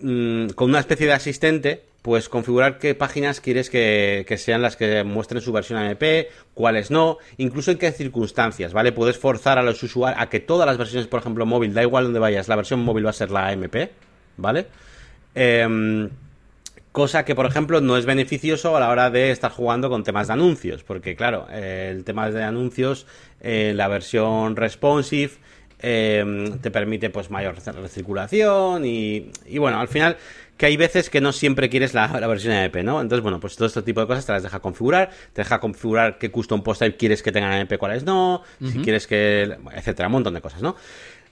mm, con una especie de asistente, pues configurar qué páginas quieres que, sean las que muestren su versión AMP, cuáles no, incluso en qué circunstancias, ¿vale? Puedes forzar a los usuarios a que todas las versiones, por ejemplo, móvil, da igual donde vayas, la versión móvil va a ser la AMP, ¿vale? Em, Cosa que, por ejemplo, no es beneficioso a la hora de estar jugando con temas de anuncios, porque, claro, eh, el tema de anuncios, eh, la versión responsive eh, te permite pues mayor recirculación y, y, bueno, al final que hay veces que no siempre quieres la, la versión AMP, ¿no? Entonces, bueno, pues todo este tipo de cosas te las deja configurar, te deja configurar qué custom post type quieres que tengan AMP, cuáles no, si quieres que, etcétera, un montón de cosas, ¿no?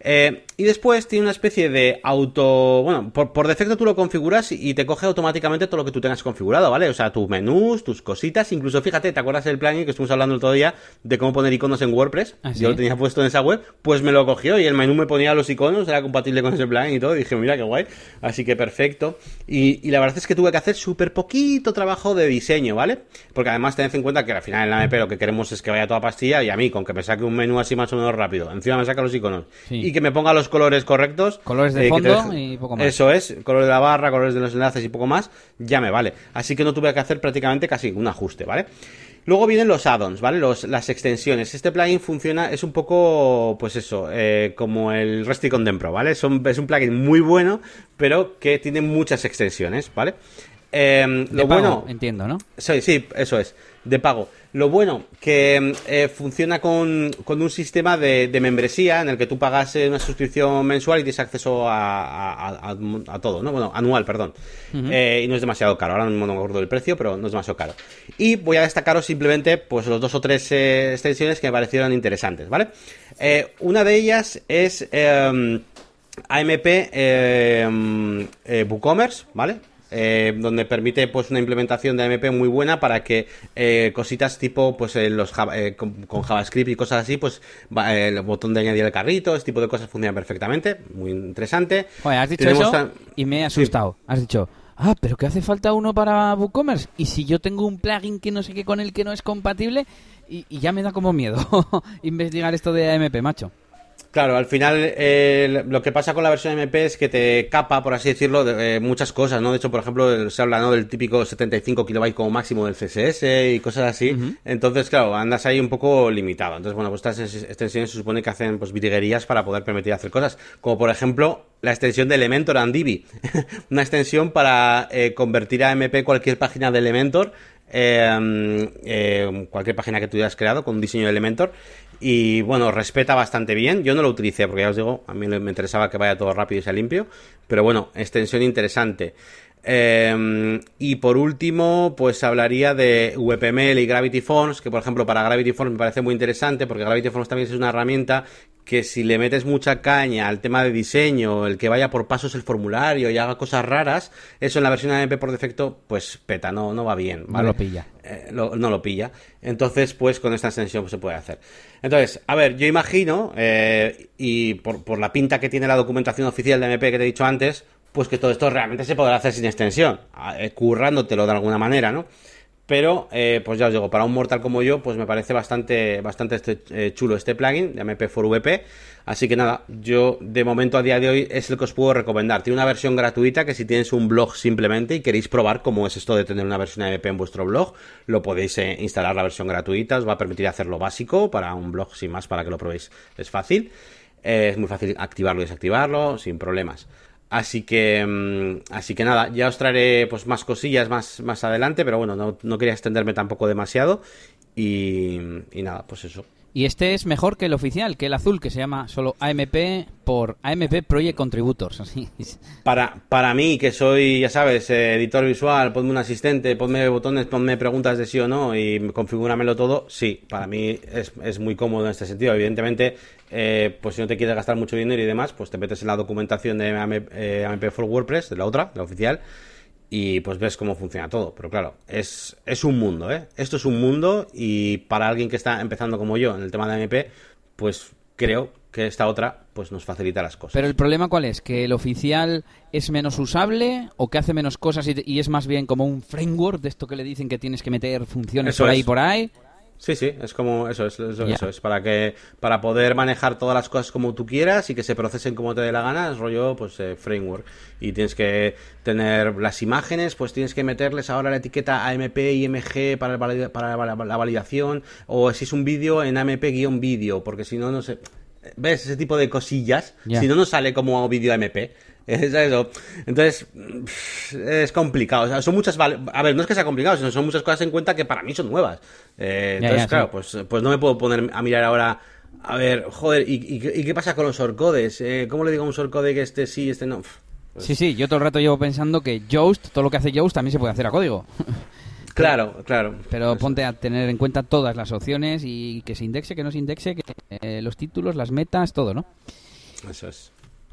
Eh, y después tiene una especie de auto. Bueno, por, por, defecto tú lo configuras y te coge automáticamente todo lo que tú tengas configurado, ¿vale? O sea, tus menús, tus cositas. Incluso fíjate, ¿te acuerdas del plugin que estuvimos hablando el otro día de cómo poner iconos en WordPress? ¿Ah, sí? Yo lo tenía puesto en esa web, pues me lo cogió y el menú me ponía los iconos, era compatible con ese plugin y todo. Y dije, mira qué guay. Así que perfecto. Y, y la verdad es que tuve que hacer súper poquito trabajo de diseño, ¿vale? Porque además tened en cuenta que al final en la MP lo que queremos es que vaya toda pastilla y a mí, con que me saque un menú así más o menos rápido, encima me saca los iconos Sí. y que me ponga los colores correctos. Colores de eh, te fondo y poco más. Eso es, colores de la barra, colores de los enlaces y poco más, ya me vale. Así que no tuve que hacer prácticamente casi un ajuste, ¿vale? Luego vienen los add-ons, ¿vale? Los, las extensiones. Este plugin funciona, es un poco, pues eso, eh, como el Rusty Content Pro, ¿vale? Son- es un plugin muy bueno, pero que tiene muchas extensiones, ¿vale? Eh, lo pago, bueno, entiendo, ¿no? Sí, sí, eso es, de pago. Lo bueno, que eh, funciona con, con un sistema de, de membresía en el que tú pagas eh, una suscripción mensual y tienes acceso a, a- a- a todo, ¿no? Bueno, anual, perdón. Eh, y no es demasiado caro, ahora no me acuerdo del precio, pero no es demasiado caro. Y voy a destacaros simplemente pues los dos o tres eh, extensiones que me parecieron interesantes, ¿vale? Una de ellas es... eh, AMP eh, WooCommerce, ¿vale? Eh, donde permite pues una implementación de AMP muy buena para que eh, cositas tipo pues eh, los Java- eh, con, con JavaScript y cosas así pues va- eh, el botón de añadir el carrito este tipo de cosas funcionan perfectamente muy interesante Joder, has dicho Tenemos eso tan- y me he asustado. Has dicho, ah, pero que hace falta uno para WooCommerce. Y si yo tengo un plugin que no sé qué con el que no es compatible, y, y ya me da como miedo investigar esto de AMP, macho. Claro, al final eh, lo que pasa con la versión MP es que te capa, por así decirlo, de, eh, muchas cosas, ¿no? De hecho, por ejemplo, se habla ¿no? del típico 75 kilobytes como máximo del CSS y cosas así. Entonces, claro, andas ahí un poco limitado. Entonces, bueno, pues estas ex- extensiones se supone que hacen pues virguerías para poder permitir hacer cosas. Como por ejemplo, la extensión de Elementor and Divi. Una extensión para eh, convertir a MP cualquier página de Elementor eh, eh, cualquier página que tú hayas creado con un diseño de Elementor y bueno, respeta bastante bien. Yo no lo utilicé porque ya os digo, a mí me interesaba que vaya todo rápido y sea limpio, pero bueno, extensión interesante. Eh, y por último, pues hablaría de VPML y Gravity Forms, que por ejemplo para Gravity Forms me parece muy interesante porque Gravity Forms también es una herramienta que si le metes mucha caña al tema de diseño, el que vaya por pasos el formulario y haga cosas raras, eso en la versión AMP por defecto, pues peta, no, no va bien. No lo pilla. Eh, no lo pilla. Entonces, pues con esta extensión pues, se puede hacer. Entonces, a ver, yo imagino, eh, y por, por la pinta que tiene la documentación oficial de MP que te he dicho antes, pues que todo esto realmente se podrá hacer sin extensión, eh, currándotelo de alguna manera, ¿no? Pero, eh, pues ya os digo, para un mortal como yo, pues me parece bastante, bastante este, eh, chulo este plugin de MP4VP. Así que nada, yo de momento a día de hoy es el que os puedo recomendar. Tiene una versión gratuita que si tienes un blog simplemente y queréis probar cómo es esto de tener una versión MP en vuestro blog, lo podéis instalar la versión gratuita. Os va a permitir hacerlo básico para un blog sin más para que lo probéis. Es fácil. es muy fácil activarlo y desactivarlo sin problemas. Así que, mm, así que nada, ya os traeré pues más cosillas más, más adelante, pero bueno, no, quería extenderme tampoco demasiado. Y, y nada, pues eso. Y este es mejor que el oficial, que el azul, que se llama solo AMP por AMP Project Contributors. Para, para mí, que soy, ya sabes, editor visual, ponme un asistente, ponme botones, ponme preguntas de sí o no y configúramelo todo, sí, para mí es, es muy cómodo en este sentido. Evidentemente, eh, pues si no te quieres gastar mucho dinero y demás, pues te metes en la documentación de AMP, eh, AMP for WordPress, de la otra, la oficial, y pues ves cómo funciona todo. Pero claro, es, es un mundo, ¿eh? Esto es un mundo y para alguien que está empezando como yo en el tema de AMP, pues creo que esta otra pues nos facilita las cosas. Pero el problema cuál es, que el oficial es menos usable o que hace menos cosas y, es más bien como un framework de esto que le dicen que tienes que meter funciones por ahí y por ahí. Sí, sí, es como eso, es, eso, es para que para poder manejar todas las cosas como tú quieras y que se procesen como te dé la gana, es rollo pues eh, framework. Y tienes que tener las imágenes, pues tienes que meterles ahora la etiqueta AMP IMG para, para la validación o si es un vídeo en AMP-vídeo, porque si no no sé, ves ese tipo de cosillas, si no no sale como vídeo AMP. Es eso. Entonces, es complicado. son muchas. A ver, no es que sea complicado, sino son muchas cosas en cuenta que para mí son nuevas. Eh, entonces, claro, pues, pues no me puedo poner a mirar ahora. A ver, joder, ¿y, qué pasa con los orcodes? Eh, ¿Cómo le digo a un orcode que este sí, este no? Pues sí, sí, yo todo el rato llevo pensando que Yoast, todo lo que hace Yoast también se puede hacer a código. Claro, claro. Pero ponte a tener en cuenta todas las opciones y que se indexe, que no se indexe, que eh, los títulos, las metas, todo, ¿no? Eso es.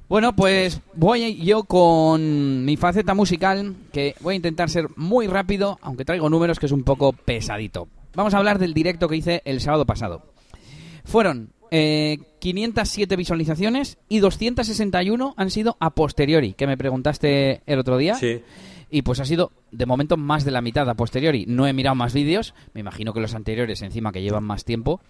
Bueno, pues voy yo con mi faceta musical, que voy a intentar ser muy rápido, aunque traigo números que es un poco pesadito. Vamos a hablar del directo que hice el sábado pasado. Fueron 507 eh, visualizaciones y 261 han sido a posteriori, que me preguntaste el otro día. Sí. Y pues ha sido de momento más de la mitad a posteriori. No he mirado más vídeos, me imagino que los anteriores encima que llevan más tiempo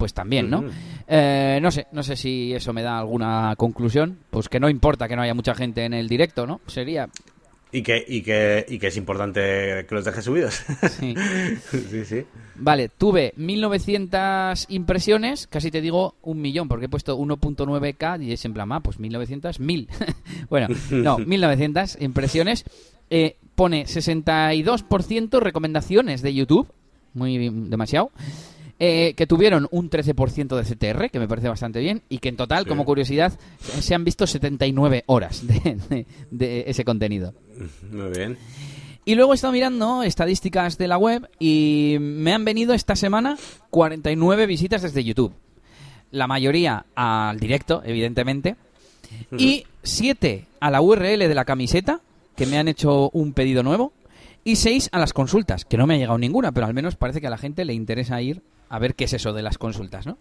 pues también, ¿no? Eh, no sé, no sé si eso me da alguna conclusión. Pues que no importa que no haya mucha gente en el directo, ¿no? Sería y que, y, que, y que es importante que los dejes subidos. Sí. sí, sí. Vale, tuve 1900 impresiones, casi te digo un millón, porque he puesto 1.9K y es en plan, ah, pues 1900, 1000. bueno, no, 1900 impresiones. Eh, pone 62% recomendaciones de YouTube, muy demasiado. Eh, que tuvieron un 13% de CTR, que me parece bastante bien, y que en total, como curiosidad, se han visto 79 horas de, ese contenido. Muy bien. Y luego he estado mirando estadísticas de la web y me han venido esta semana 49 visitas desde YouTube. La mayoría al directo, evidentemente. Y 7 a la URL de la camiseta, que me han hecho un pedido nuevo. Y 6 a las consultas, que no me ha llegado ninguna, pero al menos parece que a la gente le interesa ir a ver qué es eso de las consultas, ¿no?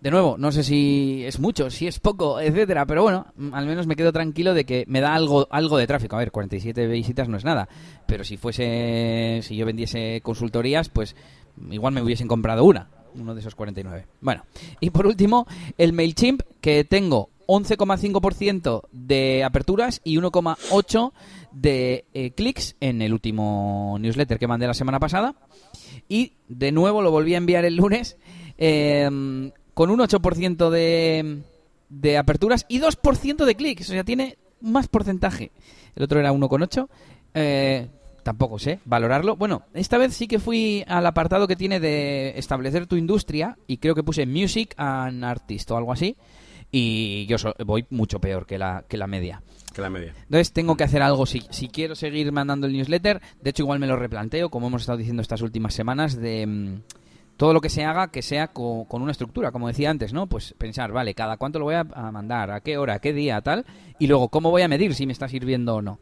De nuevo, no sé si es mucho, si es poco, etcétera, pero bueno, al menos me quedo tranquilo de que me da algo, algo de tráfico. A ver, 47 visitas no es nada, pero si fuese, si yo vendiese consultorías, pues igual me hubiesen comprado una, uno de esos 49. Bueno, y por último, el MailChimp, que tengo 11,5% de aperturas y 1,8% de eh, clics en el último newsletter que mandé la semana pasada. Y de nuevo lo volví a enviar el lunes em, con un 8% de, de aperturas y 2% de clics. O sea, tiene más porcentaje. El otro era 1,8. Eh, tampoco sé valorarlo. Bueno, esta vez sí que fui al apartado que tiene de establecer tu industria y creo que puse Music and Artist o algo así. Y yo voy mucho peor que la, que la media Entonces tengo que hacer algo si, si quiero seguir mandando el newsletter. De hecho, igual me lo replanteo, como hemos estado diciendo estas últimas semanas, de, todo lo que se haga que sea con, una estructura, como decía antes, ¿no? Pues pensar, vale, cada cuánto lo voy a, mandar, a qué hora, a qué día, tal, y luego cómo voy a medir si me está sirviendo o no.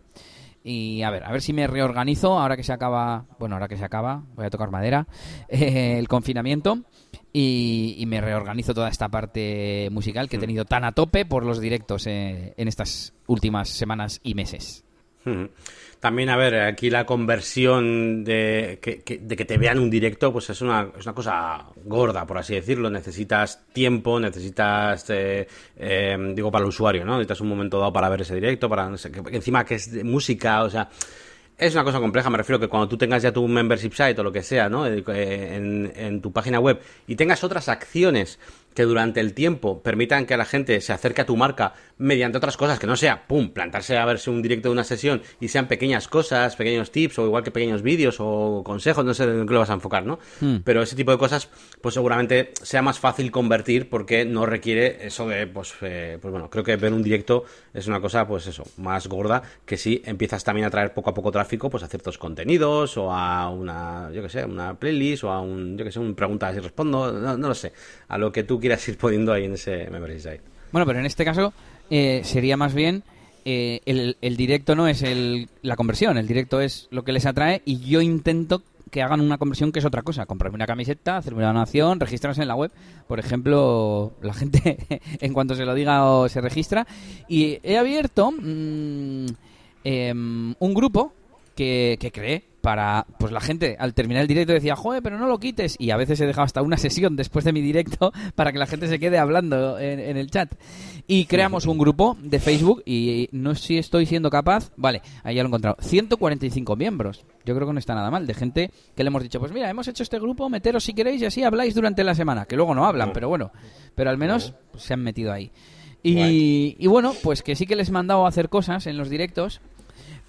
Y a ver, a ver si me reorganizo ahora que se acaba, bueno, ahora que se acaba, voy a tocar madera, eh, el confinamiento y, me reorganizo toda esta parte musical que he mm. tenido tan a tope por los directos eh, en estas últimas semanas y meses. Mm. También, a ver, aquí la conversión de que, de que te vean un directo, pues es una, es una cosa gorda, por así decirlo. Necesitas tiempo, necesitas, eh, eh, digo, para el usuario, ¿no? Necesitas un momento dado para ver ese directo, para, no sé, que, encima que es de música, o sea, es una cosa compleja, me refiero que cuando tú tengas ya tu membership site o lo que sea, ¿no? Eh, en, en tu página web y tengas otras acciones que durante el tiempo permitan que la gente se acerque a tu marca mediante otras cosas, que no sea, pum, plantarse a verse un directo de una sesión y sean pequeñas cosas, pequeños tips o igual que pequeños vídeos o consejos, no sé en qué lo vas a enfocar, ¿no? Hmm. Pero ese tipo de cosas, pues seguramente sea más fácil convertir porque no requiere eso de, pues, eh, pues bueno, creo que ver un directo es una cosa, pues eso, más gorda que si empiezas también a traer poco a poco tráfico, pues a ciertos contenidos o a una, yo que sé, una playlist o a un, yo que sé, un preguntas y respondo, no, no lo sé, a lo que tú quieras ir poniendo ahí en ese memory site. Bueno, pero en este caso eh, sería más bien eh, el, directo no es el, la conversión, el directo es lo que les atrae y yo intento que hagan una conversión que es otra cosa, comprarme una camiseta, hacerme una donación, registrarse en la web. Por ejemplo, la gente en cuanto se lo diga o se registra. Y he abierto mm, em, un grupo que, creé para pues la gente al terminar el directo decía, joder, pero no lo quites. Y a veces he dejado hasta una sesión después de mi directo para que la gente se quede hablando en, el chat. Y creamos un grupo de Facebook y no sé si estoy siendo capaz. Vale, ahí ya lo he encontrado. 145 miembros. Yo creo que no está nada mal. De gente que le hemos dicho, pues mira, hemos hecho este grupo, meteros si queréis y así habláis durante la semana. Que luego no hablan, pero bueno. Pero al menos se han metido ahí. Y, y, bueno, pues que sí que les he mandado a hacer cosas en los directos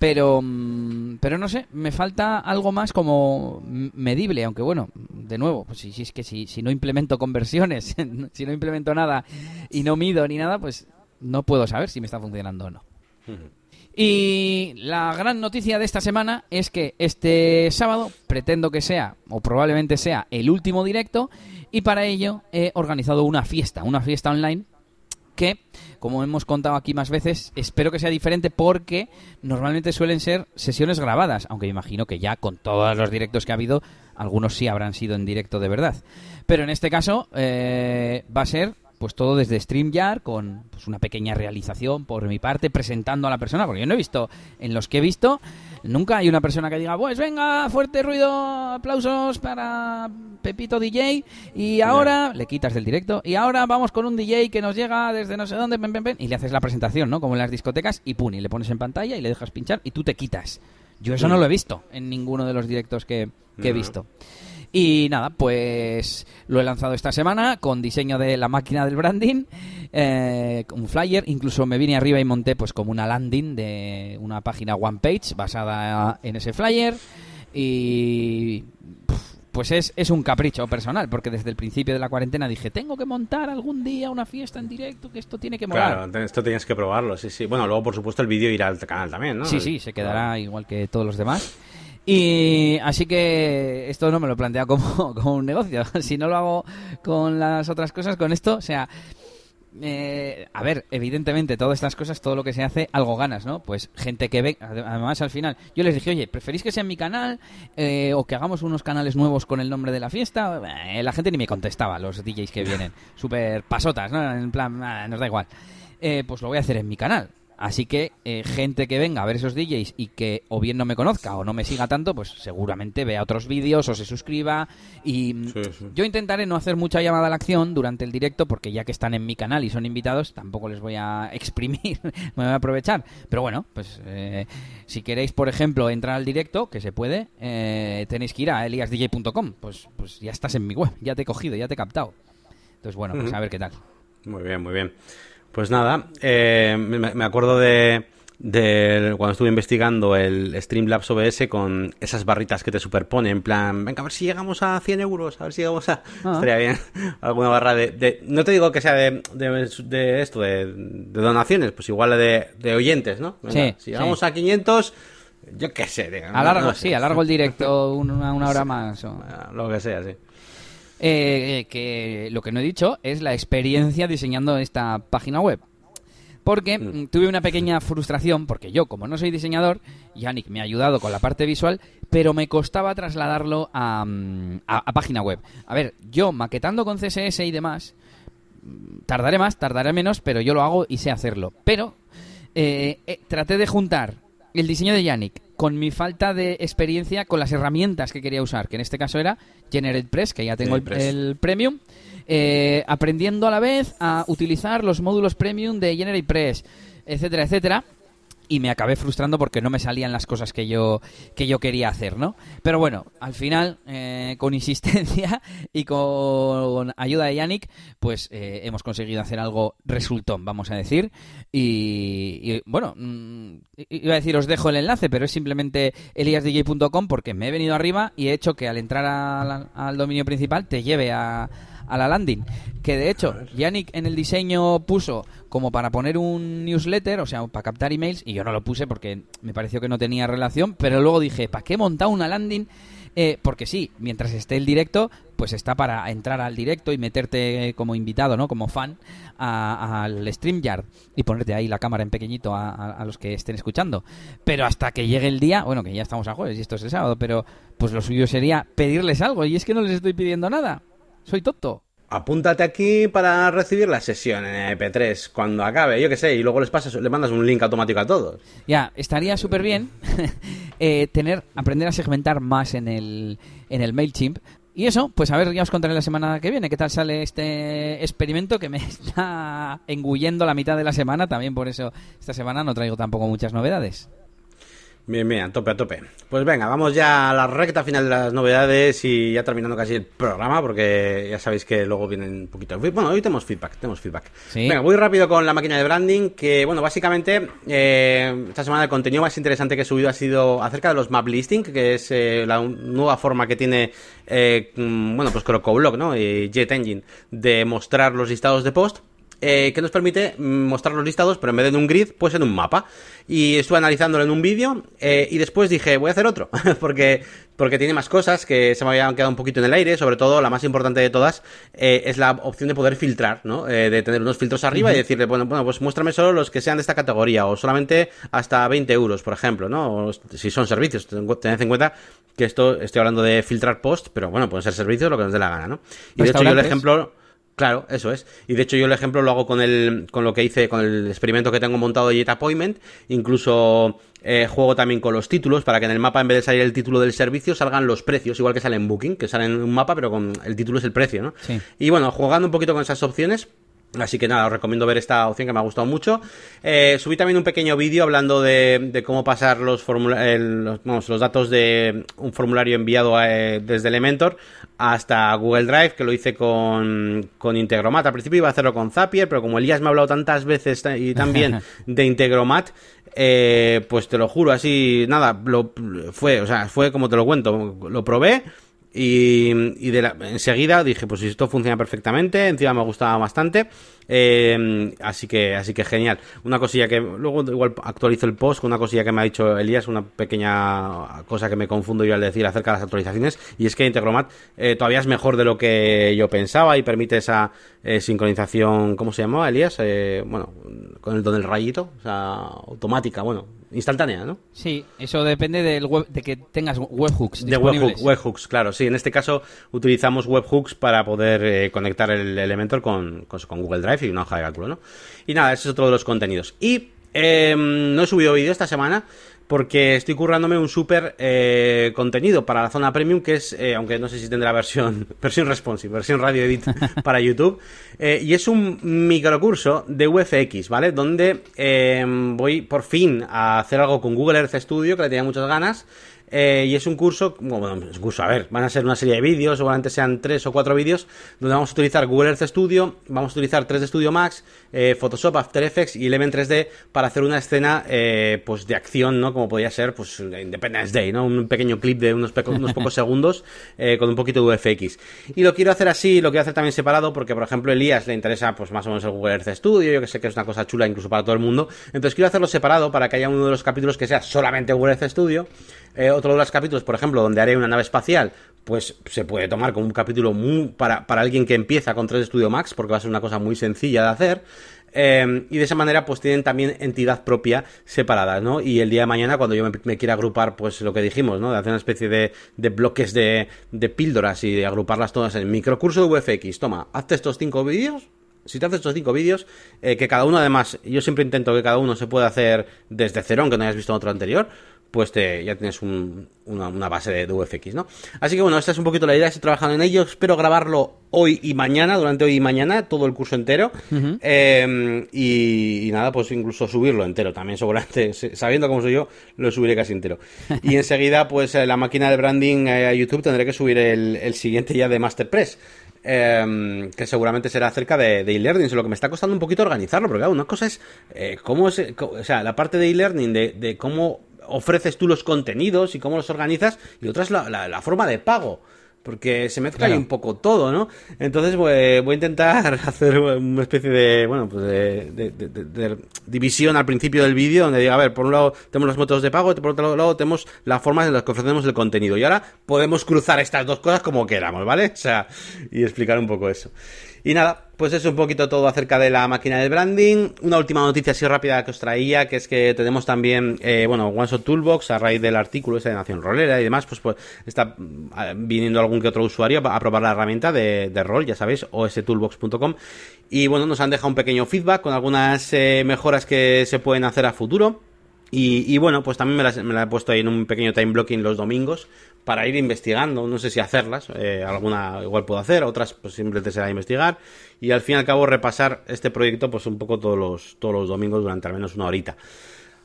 pero, mm, pero no sé, me falta algo más como medible, aunque bueno, de nuevo, pues si, es que si no implemento conversiones, si no implemento nada y no mido ni nada, pues no puedo saber si me está funcionando o no. Y la gran noticia de esta semana es que este sábado pretendo que sea, o probablemente sea, el último directo, y para ello he organizado una fiesta, una fiesta online que, como hemos contado aquí más veces, espero que sea diferente porque normalmente suelen ser sesiones grabadas, aunque imagino que ya con todos los directos que ha habido, algunos sí habrán sido en directo de verdad. Pero en este caso eh, va a ser pues todo desde StreamYard con pues, una pequeña realización por mi parte presentando a la persona, porque yo no he visto, en los que he visto, nunca hay una persona que diga, pues venga, fuerte ruido, aplausos para Pepito DJ y ahora le quitas del directo y ahora vamos con un DJ que nos llega desde no sé dónde, y le haces la presentación, ¿no? Como en las discotecas y pum, y le pones en pantalla y le dejas pinchar y tú te quitas. Yo eso no lo he visto en ninguno de los directos que, he visto. Y nada, pues lo he lanzado esta semana con diseño de la máquina del branding, eh, un flyer, incluso me vine arriba y monté pues como una landing de una página one page basada en ese flyer y pues es, es un capricho personal, porque desde el principio de la cuarentena dije, tengo que montar algún día una fiesta en directo, que esto tiene que molar. Claro, esto tienes que probarlo, sí, sí. Bueno, luego por supuesto el vídeo irá al canal también, ¿no? Sí, sí, se quedará igual que todos los demás. Y así que esto no me lo plantea como, como un negocio. si no lo hago con las otras cosas, con esto, o sea, eh, a ver, evidentemente, todas estas cosas, todo lo que se hace, algo ganas, ¿no? Pues gente que ve, además al final, yo les dije, oye, ¿preferís que sea en mi canal eh, o que hagamos unos canales nuevos con el nombre de la fiesta? Eh, la gente ni me contestaba, los DJs que vienen, súper pasotas, ¿no? En plan, nos da igual. pues lo voy a hacer en mi canal. Así que eh, gente que venga a ver esos DJs y que o bien no me conozca o no me siga tanto, pues seguramente vea otros vídeos o se suscriba. Y mm, yo intentaré no hacer mucha llamada a la acción durante el directo porque ya que están en mi canal y son invitados, tampoco les voy a exprimir, me voy a aprovechar. Pero bueno, pues eh, si queréis, por ejemplo, entrar al directo, que se puede, eh, tenéis que ir a eliasdj.com. Pues, pues ya estás en mi web, ya te he cogido, ya te he captado. Entonces, bueno, pues a ver qué tal. Muy bien, muy bien. Pues nada, eh, me, acuerdo de, cuando estuve investigando el Streamlabs OBS con esas barritas que te superpone, en plan, venga, a ver si llegamos a 100 euros, a ver si llegamos a... Ah. Estaría bien, alguna barra de, No te digo que sea de, de, esto, de, donaciones, pues igual de, de oyentes, ¿no? sí, si llegamos a 500... Yo qué sé, a largo, sí, a largo el directo, una, una hora más. O... Lo que sea, sí. Eh, que lo que no he dicho es la experiencia diseñando esta página web. Porque Mm. mm, tuve una pequeña frustración, porque yo, como no soy diseñador, Yannick me ha ayudado con la parte visual, pero me costaba trasladarlo a, mm, a- a página web. A ver, yo maquetando con CSS y demás, tardaré más, tardaré menos, pero yo lo hago y sé hacerlo. Pero eh, eh, traté de juntar el diseño de Yannick con mi falta de experiencia con las herramientas que quería usar, que en este caso era GeneratePress, que ya tengo el, el premium, eh, aprendiendo a la vez a utilizar los módulos premium de GeneratePress, etcétera, etcétera. Y me acabé frustrando porque no me salían las cosas que yo, que yo quería hacer, ¿no? Pero bueno, al final, eh, con insistencia y con ayuda de Yannick, pues eh, hemos conseguido hacer algo resultón, vamos a decir. Y, bueno, mm, iba a decir os dejo el enlace, pero es simplemente eliasdj.com porque me he venido arriba y he hecho que al entrar al, al dominio principal te lleve a, a la landing. Que de hecho, Yannick en el diseño puso como para poner un newsletter, o sea, para captar emails, y yo no lo puse porque me pareció que no tenía relación, pero luego dije, ¿para qué montar una landing? Eh, porque sí, mientras esté el directo, pues está para entrar al directo y meterte como invitado, ¿no? Como fan al StreamYard y ponerte ahí la cámara en pequeñito a, a- a los que estén escuchando. Pero hasta que llegue el día, bueno, que ya estamos a jueves y esto es el sábado, pero pues lo suyo sería pedirles algo y es que no les estoy pidiendo nada. Soy tonto. Apúntate aquí para recibir la sesión en MP3 cuando acabe, yo qué sé, y luego les pasas, le mandas un link automático a todos. Ya, estaría súper bien eh, tener, aprender a segmentar más en el, en el MailChimp. Y eso, pues a ver, ya os contaré la semana que viene qué tal sale este experimento que me está engullendo la mitad de la semana. También por eso esta semana no traigo tampoco muchas novedades. Bien, bien, a tope, a tope. Pues venga, vamos ya a la recta final de las novedades y ya terminando casi el programa, porque ya sabéis que luego vienen un poquito. Bueno, hoy tenemos feedback, tenemos feedback. Sí. Venga, voy rápido con la máquina de branding, que bueno, básicamente eh, esta semana el contenido más interesante que he subido ha sido acerca de los map listing, que es eh, la nueva forma que tiene, eh, mm, bueno, pues CrocoBlog, ¿no? Y Jet Engine de mostrar los listados de post eh, que nos permite mostrar los listados, pero en vez de en un grid, pues en un mapa. Y estuve analizándolo en un vídeo eh, y después dije, voy a hacer otro, porque, porque tiene más cosas que se me habían quedado un poquito en el aire, sobre todo la más importante de todas eh, es la opción de poder filtrar, ¿no? Eh, de tener unos filtros arriba y decirle, bueno, bueno, pues muéstrame solo los que sean de esta categoría o solamente hasta 20 euros, por ejemplo, ¿no? O si son servicios, ten- tened en cuenta que esto estoy hablando de filtrar post, pero bueno, pueden ser servicios lo que nos dé la gana, ¿no? Y de hecho yo el ejemplo... Claro, eso es. Y de hecho yo el ejemplo lo hago con el con lo que hice con el experimento que tengo montado de Jet Appointment. Incluso eh, juego también con los títulos para que en el mapa en vez de salir el título del servicio salgan los precios, igual que sale en Booking, que sale en un mapa pero con el título es el precio, ¿no? Sí. Y bueno, jugando un poquito con esas opciones. Así que nada, os recomiendo ver esta opción que me ha gustado mucho. Eh, subí también un pequeño vídeo hablando de, de cómo pasar los, el- los, vamos, los datos de un formulario enviado eh, desde Elementor hasta Google Drive, que lo hice con, con Integromat. Al principio iba a hacerlo con Zapier, pero como Elías me ha hablado tantas veces y también de Integromat, eh, pues te lo juro, así, nada, lo, fue, o sea, fue como te lo cuento, lo probé. Y, de la- enseguida dije, pues esto funciona perfectamente, encima me gustaba bastante. eh, así que, así que genial. Una cosilla que luego igual actualizo el post una cosilla que me ha dicho Elías, una pequeña cosa que me confundo yo al decir acerca de las actualizaciones, y es que Integromat eh, todavía es mejor de lo que yo pensaba y permite esa eh, sincronización, ¿cómo se llamaba Elías? Eh, bueno, con el don del rayito, o sea, automática, bueno, instantánea, ¿no? Sí, eso depende del web, de que tengas webhooks De webhook, webhooks, claro. Sí, en este caso utilizamos webhooks para poder eh, conectar el Elementor con, con, con Google Drive y una hoja de cálculo, ¿no? Y nada, ese es otro de los contenidos. Y eh, no he subido vídeo esta semana porque estoy currándome un súper eh, contenido para la zona premium que es, eh, aunque no sé si tendrá versión, versión responsive, versión radio edit para YouTube, eh, y es un microcurso de UFX, ¿vale? Donde eh, voy por fin a hacer algo con Google Earth Studio, que le tenía muchas ganas, eh, y es un curso, bueno, es un curso, a ver, van a ser una serie de vídeos, seguramente sean tres o cuatro vídeos, donde vamos a utilizar Google Earth Studio, vamos a utilizar 3D Studio Max, eh, Photoshop, After Effects y Element 3D para hacer una escena, eh, pues, de acción, ¿no? Como podría ser, pues, Independence Day, ¿no? Un pequeño clip de unos, pocos segundos eh, con un poquito de UFX. Y lo quiero hacer así, lo quiero hacer también separado, porque, por ejemplo, Elías le interesa, pues, más o menos el Google Earth Studio, yo que sé que es una cosa chula incluso para todo el mundo. Entonces quiero hacerlo separado para que haya uno de los capítulos que sea solamente Google Earth Studio, otro los capítulos, por ejemplo, donde haré una nave espacial, pues se puede tomar como un capítulo muy para, para alguien que empieza con 3 Studio Max, porque va a ser una cosa muy sencilla de hacer. Eh, y de esa manera, pues tienen también entidad propia separada, ¿no? Y el día de mañana, cuando yo me, quiera agrupar, pues lo que dijimos, ¿no? De hacer una especie de, de bloques de, de, píldoras y de agruparlas todas en microcurso de UFX. Toma, hazte estos cinco vídeos. Si te haces estos cinco vídeos, eh, que cada uno además, yo siempre intento que cada uno se pueda hacer desde cero, aunque no hayas visto otro anterior, pues te, ya tienes una, base de, UFX, ¿no? Así que bueno, esta es un poquito la idea, estoy trabajando en ello, espero grabarlo hoy y mañana, durante hoy y mañana, todo el curso entero, em, y, nada, pues incluso subirlo entero también, seguramente, sabiendo cómo soy yo, lo subiré casi entero. Y enseguida, pues eh, la máquina de branding eh, a YouTube tendré que subir el, siguiente ya de Masterpress. Eh, que seguramente será acerca de, e-learning, lo que me está costando un poquito organizarlo, porque claro, una cosa es eh, cómo es, o sea, la parte de e-learning, de, de, cómo ofreces tú los contenidos y cómo los organizas, y otra es la, forma de pago. Porque se mezcla ahí un poco todo, ¿no? Entonces voy, a intentar hacer una especie de, bueno, pues de, división al principio del vídeo, donde diga, a ver, por un lado tenemos los métodos de pago y por otro lado tenemos las formas en las que ofrecemos el contenido. Y ahora podemos cruzar estas dos cosas como queramos, ¿vale? O sea, y explicar un poco eso. Y nada, pues es un poquito todo acerca de la máquina del branding. Una última noticia así rápida que os traía, que es que tenemos también, eh, bueno, OneShot Toolbox, a raíz del artículo ese de Nación Rolera y demás, pues, pues está mm, viniendo algún que otro usuario a probar la herramienta de, rol, ya sabéis, ostoolbox.com. Y bueno, nos han dejado un pequeño feedback con algunas eh, mejoras que se pueden hacer a futuro. Y, bueno, pues también me la, he puesto ahí en un pequeño time blocking los domingos para ir investigando. No sé si hacerlas, eh, alguna igual puedo hacer, otras pues simplemente será investigar. Y al fin y al cabo repasar este proyecto pues un poco todos los, todos los domingos durante al menos una horita.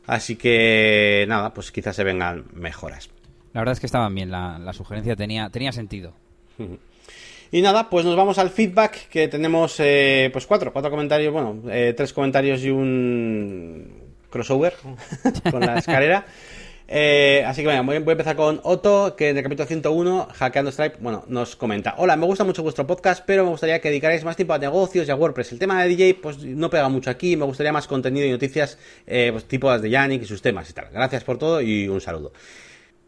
Así que nada, pues quizás se vengan mejoras. La verdad es que estaban bien, la, sugerencia tenía, tenía sentido. Y nada, pues nos vamos al feedback, que tenemos eh, pues cuatro, cuatro comentarios, bueno, eh, tres comentarios y un crossover con la escalera. Eh, así que bueno, voy, a empezar con Otto, que en el capítulo 101, Hackeando Stripe, bueno, nos comenta. Hola, me gusta mucho vuestro podcast, pero me gustaría que dedicarais más tiempo a negocios y a WordPress. El tema de DJ, pues no pega mucho aquí, me gustaría más contenido y noticias, eh, pues, tipo las de Yannick y sus temas y tal. Gracias por todo y un saludo.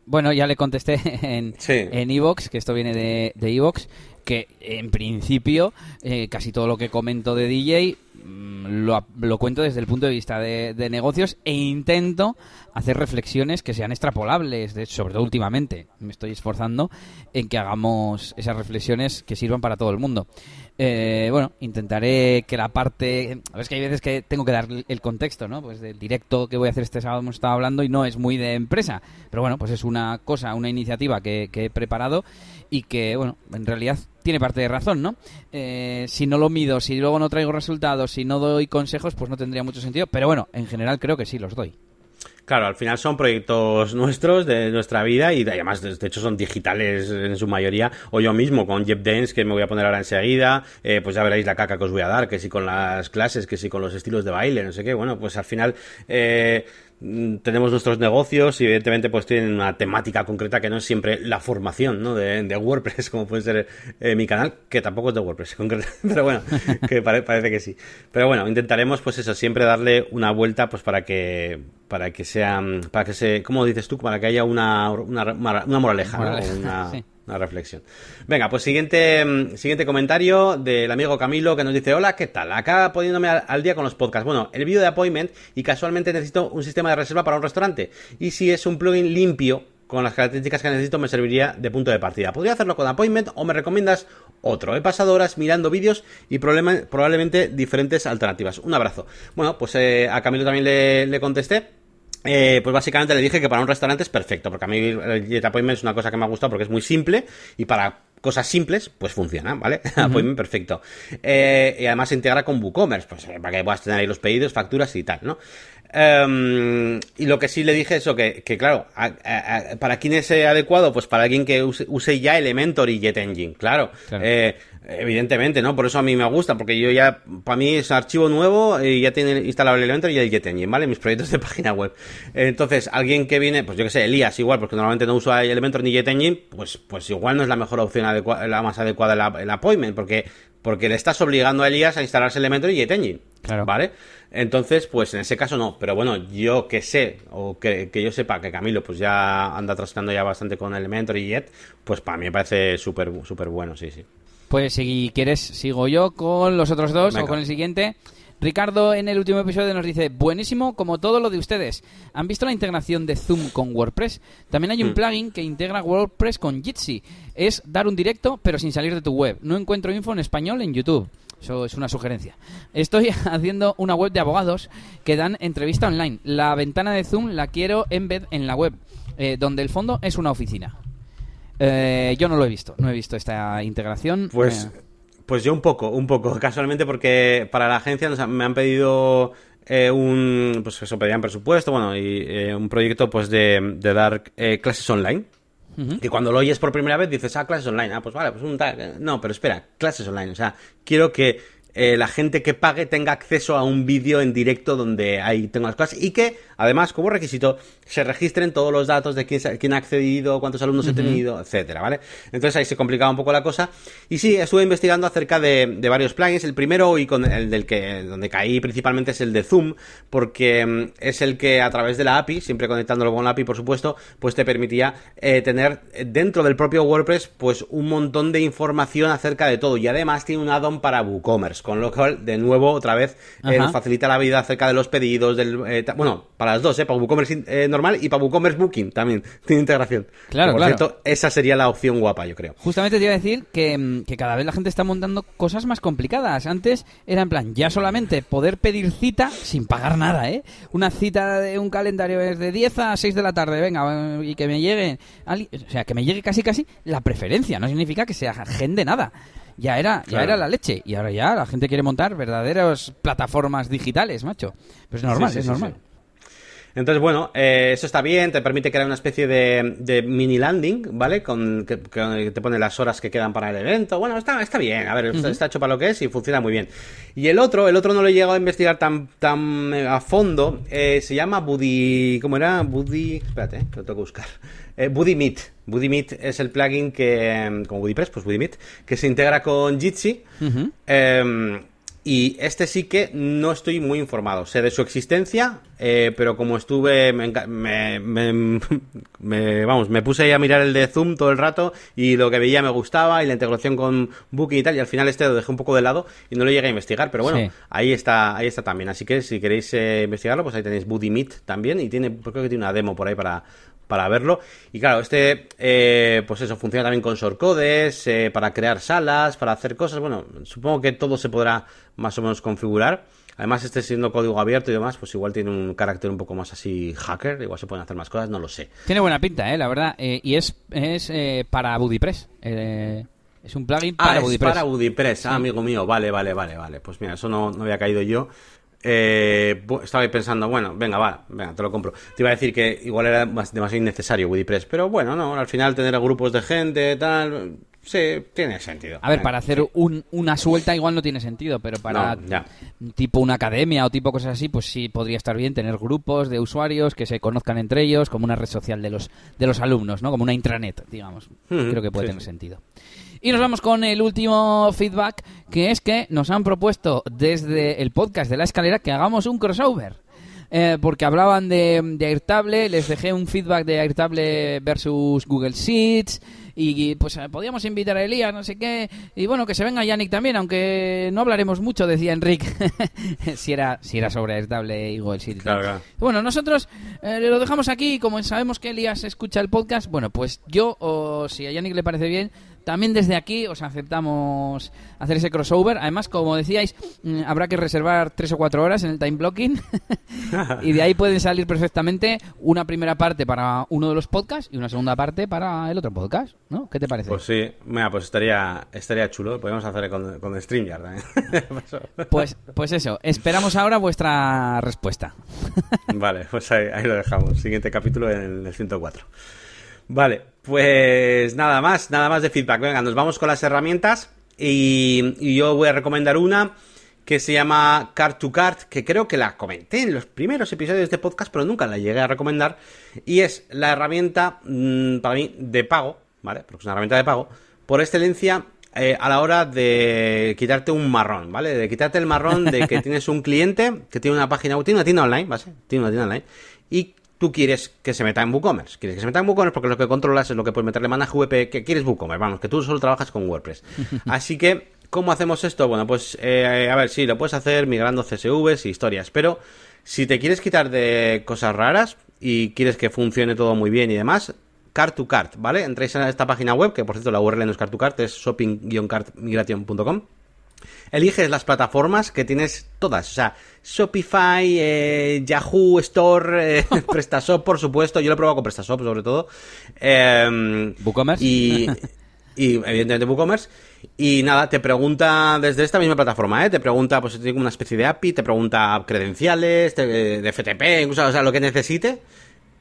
Bueno, ya le contesté en Evox, que esto viene de Evox, que en principio eh, casi todo lo que comento de DJ mm, lo, cuento desde el punto de vista de, negocios e intento hacer reflexiones que sean extrapolables, de, sobre todo últimamente. Me estoy esforzando en que hagamos esas reflexiones que sirvan para todo el mundo. Eh, bueno, intentaré que la parte... Es que hay veces que tengo que dar el contexto, ¿no? Pues del directo que voy a hacer este sábado hemos estado hablando y no es muy de empresa. Pero bueno, pues es una cosa, una iniciativa que, que he preparado y que, bueno, en realidad tiene parte de razón, ¿no? Eh, si no lo mido, si luego no traigo resultados, si no doy consejos, pues no tendría mucho sentido. Pero bueno, en general creo que sí los doy. Claro, al final son proyectos nuestros, de nuestra vida, y además, de hecho, son digitales en su mayoría. O yo mismo, con Jeff Dance, que me voy a poner ahora enseguida, eh, pues ya veréis la caca que os voy a dar, que si con las clases, que si con los estilos de baile, no sé qué. Bueno, pues al final... Eh, tenemos nuestros negocios y evidentemente pues tienen una temática concreta que no es siempre la formación ¿no? de, WordPress como puede ser eh, mi canal que tampoco es de WordPress concreto pero bueno que parece que sí pero bueno intentaremos pues eso siempre darle una vuelta pues para que para que sea para que se como dices tú para que haya una una, moraleja, una, una reflexión. Venga, pues siguiente, mm, siguiente comentario del amigo Camilo que nos dice, hola, ¿qué tal? Acá poniéndome al, día con los podcasts. Bueno, el vídeo de appointment y casualmente necesito un sistema de reserva para un restaurante. Y si es un plugin limpio, con las características que necesito me serviría de punto de partida. Podría hacerlo con Appointment o me recomiendas otro. He pasado horas mirando vídeos y probablemente diferentes alternativas. Un abrazo. Bueno, pues eh, a Camilo también le, le contesté. Eh, pues básicamente le dije que para un restaurante es perfecto, porque a mí el Jet Appointment es una cosa que me ha gustado porque es muy simple y para cosas simples, pues funciona, ¿vale? Appointment perfecto. Eh, y además se integra con WooCommerce, pues eh, para que puedas tener ahí los pedidos, facturas y tal, ¿no? Em, y lo que sí le dije es eso, que, claro, ¿para quién es adecuado? Pues para alguien que use, ya Elementor y JetEngine, claro. claro. Eh, Evidentemente, ¿no? Por eso a mí me gusta, porque yo ya, para mí es archivo nuevo y ya tiene instalado el Elementor y el JetEngine, ¿vale? Mis proyectos de página web. Entonces, alguien que viene, pues yo que sé, Elías igual, porque normalmente no uso Elementor ni JetEngine, pues, pues igual no es la mejor opción la más adecuada el, el appointment, porque, porque le estás obligando a Elías a instalarse Elementor y JetEngine. Claro. ¿Vale? Entonces, pues en ese caso no. Pero bueno, yo que sé, o que, que yo sepa que Camilo pues ya anda trascando ya bastante con Elementor y Jet, pues para mí me parece súper súper bueno, sí, sí. Pues si quieres, sigo yo con los otros dos Venga. o con el siguiente. Ricardo en el último episodio nos dice, buenísimo como todo lo de ustedes. ¿Han visto la integración de Zoom con WordPress? También hay un Mm. plugin que integra WordPress con Jitsi. Es dar un directo pero sin salir de tu web. No encuentro info en español en YouTube. Eso es una sugerencia. Estoy haciendo una web de abogados que dan entrevista online. La ventana de Zoom la quiero embed en la web, eh, donde el fondo es una oficina. Eh, yo no lo he visto, no he visto esta integración. Pues, Eh, pues yo un poco, un poco, casualmente porque para la agencia nos me han pedido eh, un, pues eso, pedían presupuesto, bueno, y un proyecto pues de, de dar clases online. Y cuando lo oyes por primera vez dices, ah, clases online, ah, pues vale, pues un tal. No, pero espera, clases online. O sea, quiero que eh, la gente que pague tenga acceso a un vídeo en directo donde ahí tengo las clases y que, además, como requisito, se registren todos los datos de quién, se- quién ha accedido, cuántos alumnos he tenido, etcétera, ¿vale? Entonces ahí se complicaba un poco la cosa. Y sí, estuve investigando acerca de, de varios plugins. El primero y con el del que donde caí principalmente es el de Zoom, porque mm, es el que a través de la API, siempre conectándolo con la API, por supuesto, pues te permitía eh, tener dentro del propio WordPress pues un montón de información acerca de todo. Y además tiene un add-on para WooCommerce, con lo cual, de nuevo, otra vez, eh, nos facilita la vida acerca de los pedidos, del eh, bueno, para las dos, ¿eh? para WooCommerce eh, normal y para WooCommerce Booking también tiene integración. Claro, por claro. cierto, esa sería la opción guapa, yo creo. Justamente te iba a decir que, mm, que cada vez la gente está montando cosas más complicadas. Antes era en plan, ya solamente poder pedir cita sin pagar nada, ¿eh? Una cita de un calendario es de 10 a 6 de la tarde, venga, eh, y que me llegue, o sea, que me llegue casi casi la preferencia, no significa que sea agende nada. Ya era, ya Claro. era la leche. Y ahora ya la gente quiere montar verdaderas plataformas digitales, macho. Pues es normal, Sí, sí, es sí, normal. Entonces, bueno, eh, eso está bien, te permite crear una especie de, de mini landing, ¿vale? Con que, que te pone las horas que quedan para el evento. Bueno, está, está bien, a ver, está, está hecho para lo que es y funciona muy bien. Y el otro, el otro no lo he llegado a investigar tan, tan eh, a fondo, eh, se llama Buddy, ¿cómo era? Buddy, espérate, eh, lo tengo que buscar. Eh, Buddy Meet. Buddy Meet es el plugin que, como BuddyPress, pues Buddy Meet, que se integra con Jitsi. Eh, y este sí que no estoy muy informado. Sé de su existencia, eh, pero como estuve, me, me- me- vamos, me puse ahí a mirar el de Zoom todo el rato y lo que veía me gustaba y la integración con Booking y tal. Y al final este lo dejé un poco de lado y no lo llegué a investigar. Pero bueno, Sí. ahí está, ahí está también. Así que si queréis eh, investigarlo, pues ahí tenéis Buddy Meet también y tiene, creo que tiene una demo por ahí para para verlo. Y claro, este, eh, pues eso, funciona también con shortcodes, eh, para crear salas, para hacer cosas. Bueno, supongo que todo se podrá más o menos configurar. Además, este siendo código abierto y demás, pues igual tiene un carácter un poco más así hacker, igual se pueden hacer más cosas, no lo sé. Tiene buena pinta, eh, la verdad. Eh, y es, es eh, para BuddyPress. Eh, es un plugin Ah, para es BuddyPress. para BuddyPress, ah, amigo mío, vale, vale, vale, vale. Pues mira, eso no, no había caído yo. Eh, estaba pensando, bueno, venga, va, venga, te lo compro. Te iba a decir que igual era más- demasiado innecesario WordPress, pero bueno, no, al final tener grupos de gente, tal, sí, tiene sentido. A ver, Venga, para hacer un- una suelta igual no tiene sentido, pero para No, tipo una academia o tipo cosas así, pues sí podría estar bien tener grupos de usuarios que se conozcan entre ellos, como una red social de los de los alumnos, ¿no? Como una intranet, digamos. Creo que puede sí, tener sí. sentido. Y nos vamos con el último feedback, que es que nos han propuesto desde el podcast de la escalera que hagamos un crossover. Eh, porque hablaban de, de Airtable, les dejé un feedback de Airtable versus Google Sheets y pues eh, podíamos invitar a Elías, no sé qué, y bueno, que se venga Yannick también, aunque no hablaremos mucho, decía Enrique, si, era, si era sobre Airtable y. Claro, claro. Bueno, nosotros eh, lo dejamos aquí, como sabemos que Elías escucha el podcast, bueno, pues yo, o si a Yannick le parece bien, también desde aquí os aceptamos hacer ese crossover. Además, como decíais, mm, habrá que reservar tres o cuatro horas en el time blocking y de ahí pueden salir perfectamente una primera parte para uno de los podcasts y una segunda parte para el otro podcast, ¿no? ¿Qué te parece? Pues sí, mira, pues estaría, estaría chulo, podemos hacer con, con StreamYard también. Pues, pues eso, esperamos ahora vuestra respuesta. Vale, pues ahí, ahí lo dejamos. Siguiente capítulo en el 104. Vale, pues nada más, nada más de feedback. Venga, nos vamos con las herramientas y, y yo voy a recomendar una que se llama Card to Card, que creo que la comenté en los primeros episodios de podcast, pero nunca la llegué a recomendar. Y es la herramienta, mm, para mí, de pago, ¿vale? Porque es una herramienta de pago, por excelencia eh, a la hora de quitarte un marrón, ¿vale? De quitarte el marrón de que tienes un cliente que tiene una página, tiene una tienda online, ¿vale? Tiene una tienda online y tú quieres que se meta en WooCommerce. Quieres que se meta en WooCommerce porque lo que controlas es lo que puedes meterle manas VP, que quieres WooCommerce, vamos, que tú solo trabajas con WordPress. Así que, ¿cómo hacemos esto? Bueno, pues, eh, a ver, sí, lo puedes hacer migrando CSVs y historias, pero si te quieres quitar de cosas raras y quieres que funcione todo muy bien y demás, Cart to Cart, ¿vale? Entráis en esta página web, que por cierto la URL no es Cart to Cart, es shopping-cartmigration.com. Eliges las plataformas que tienes todas, o sea, Shopify, eh, Yahoo Store, eh, PrestaShop, por supuesto. Yo lo he probado con PrestaShop, sobre todo. Eh, ¿WooCommerce? Y, y evidentemente WooCommerce. Y nada, te pregunta desde esta misma plataforma, ¿eh? Te pregunta, pues tiene una especie de API, te pregunta credenciales, de FTP, incluso, o sea, lo que necesite.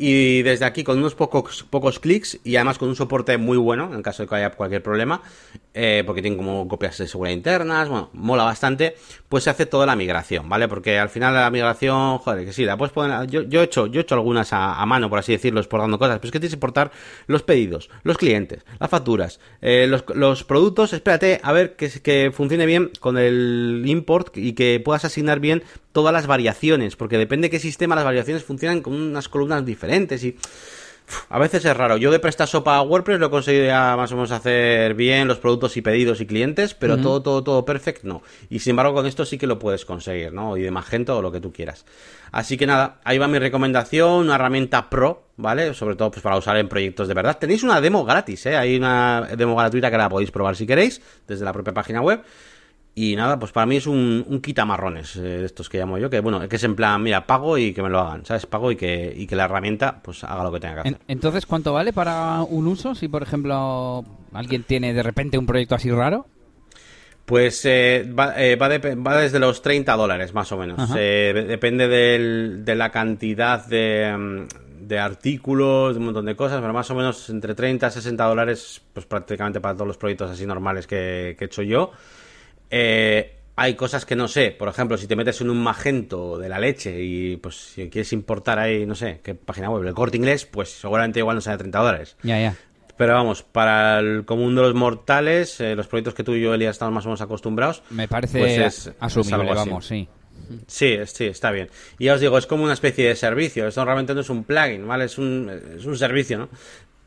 Y desde aquí, con unos pocos, pocos clics y además con un soporte muy bueno, en caso de que haya cualquier problema, eh, porque tienen como copias de seguridad internas, bueno, mola bastante, pues se hace toda la migración, ¿vale? Porque al final la migración, joder, que sí, la puedes poner, yo, he hecho, yo he hecho algunas a, mano, por así decirlo, exportando cosas, pero es que tienes que importar los pedidos, los clientes, las facturas, eh, los, los, productos, espérate a ver que, que funcione bien con el import y que puedas asignar bien todas las variaciones, porque depende de qué sistema las variaciones funcionan con unas columnas diferentes y a veces es raro. Yo de PrestaShop a WordPress lo he conseguido ya más o menos hacer bien los productos y pedidos y clientes, pero todo, todo, todo perfecto no. Y sin embargo con esto sí que lo puedes conseguir, ¿no? Y de Magento o lo que tú quieras. Así que nada, ahí va mi recomendación, una herramienta pro, ¿vale? Sobre todo pues para usar en proyectos de verdad. Tenéis una demo gratis, ¿eh? Hay una demo gratuita que la podéis probar si queréis, desde la propia página web. Y nada, pues para mí es un, un quitamarrones eh, de estos que llamo yo, que bueno, que es en plan, mira, pago y que me lo hagan, ¿sabes? Pago y que, y que la herramienta pues haga lo que tenga que hacer. Entonces, ¿cuánto vale para un uso? Si, por ejemplo, alguien tiene de repente un proyecto así raro. Pues eh, va, eh, va, desde los 30 dólares, más o menos. depende de la cantidad de, mm, de, artículos, de un montón de cosas, pero más o menos entre 30 y 60 dólares, pues prácticamente para todos los proyectos así normales que, que he hecho yo. Eh, hay cosas que no sé. Por ejemplo, si te metes en un magento de la leche y pues si quieres importar ahí, no sé, qué página web, el corte inglés, pues seguramente igual no sale 30 dólares. Ya, ya. Pero vamos, para el común de los mortales, eh, los proyectos que tú y yo, Elías, estamos más o menos acostumbrados. Me parece pues asumible, vamos, sí. Sí, sí, está bien. Y ya os digo, es como una especie de servicio. Esto realmente no es un plugin, ¿vale? Es un, es un servicio, ¿no?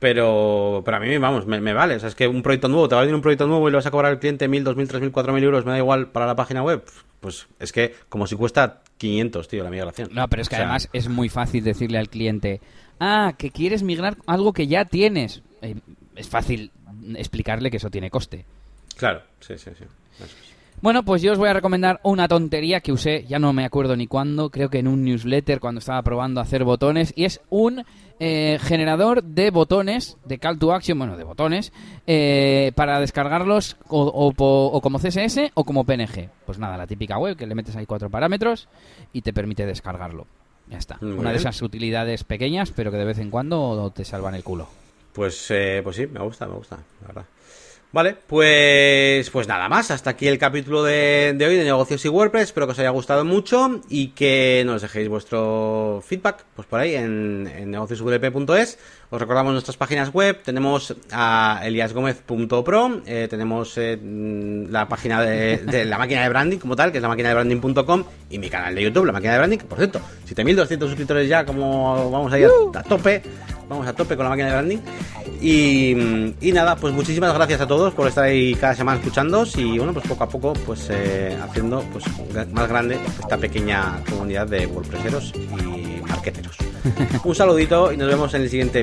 Pero, pero a mí, vamos, me, vale. O sea, es que un proyecto nuevo, te va a venir un proyecto nuevo y le vas a cobrar al cliente 1.000, 2.000, 3.000, 4.000 euros, me da igual para la página web. Pues es que como si cuesta 500, tío, la migración. No, pero es que además es muy fácil decirle al cliente, ah, que quieres migrar algo que ya tienes. Eh, es fácil explicarle que eso tiene coste. Claro, sí, sí, sí. Bueno, pues yo os voy a recomendar una tontería que usé, ya no me acuerdo ni cuándo, creo que en un newsletter cuando estaba probando a hacer botones, y es un eh, generador de botones, de call to action, bueno, de botones, eh, para descargarlos o, como CSS o como PNG. Pues nada, la típica web que le metes ahí cuatro parámetros y te permite descargarlo. Ya está. una de esas utilidades pequeñas, pero que de vez en cuando te salvan el culo. Pues, eh, pues sí, me gusta, me gusta, la verdad. Vale, pues, pues nada más. Hasta aquí el capítulo de, hoy de negocios y WordPress. Espero que os haya gustado mucho y que nos dejéis vuestro feedback pues por ahí en, en negocioswp.es. Os recordamos nuestras páginas web. Tenemos a eliasgomez.pro. Eh, tenemos eh, la página de, la máquina de branding como tal, que es la máquina de branding.com. Y mi canal de YouTube, la máquina de branding. Por cierto, 7200 suscriptores ya, como vamos ahí a, a tope. Vamos a tope con la máquina de branding. Y, nada, pues muchísimas gracias a todos por estar ahí cada semana escuchando y bueno, pues poco a poco pues eh, haciendo pues más grande esta pequeña comunidad de WordPresseros y marqueteros. Un saludito y nos vemos en el siguiente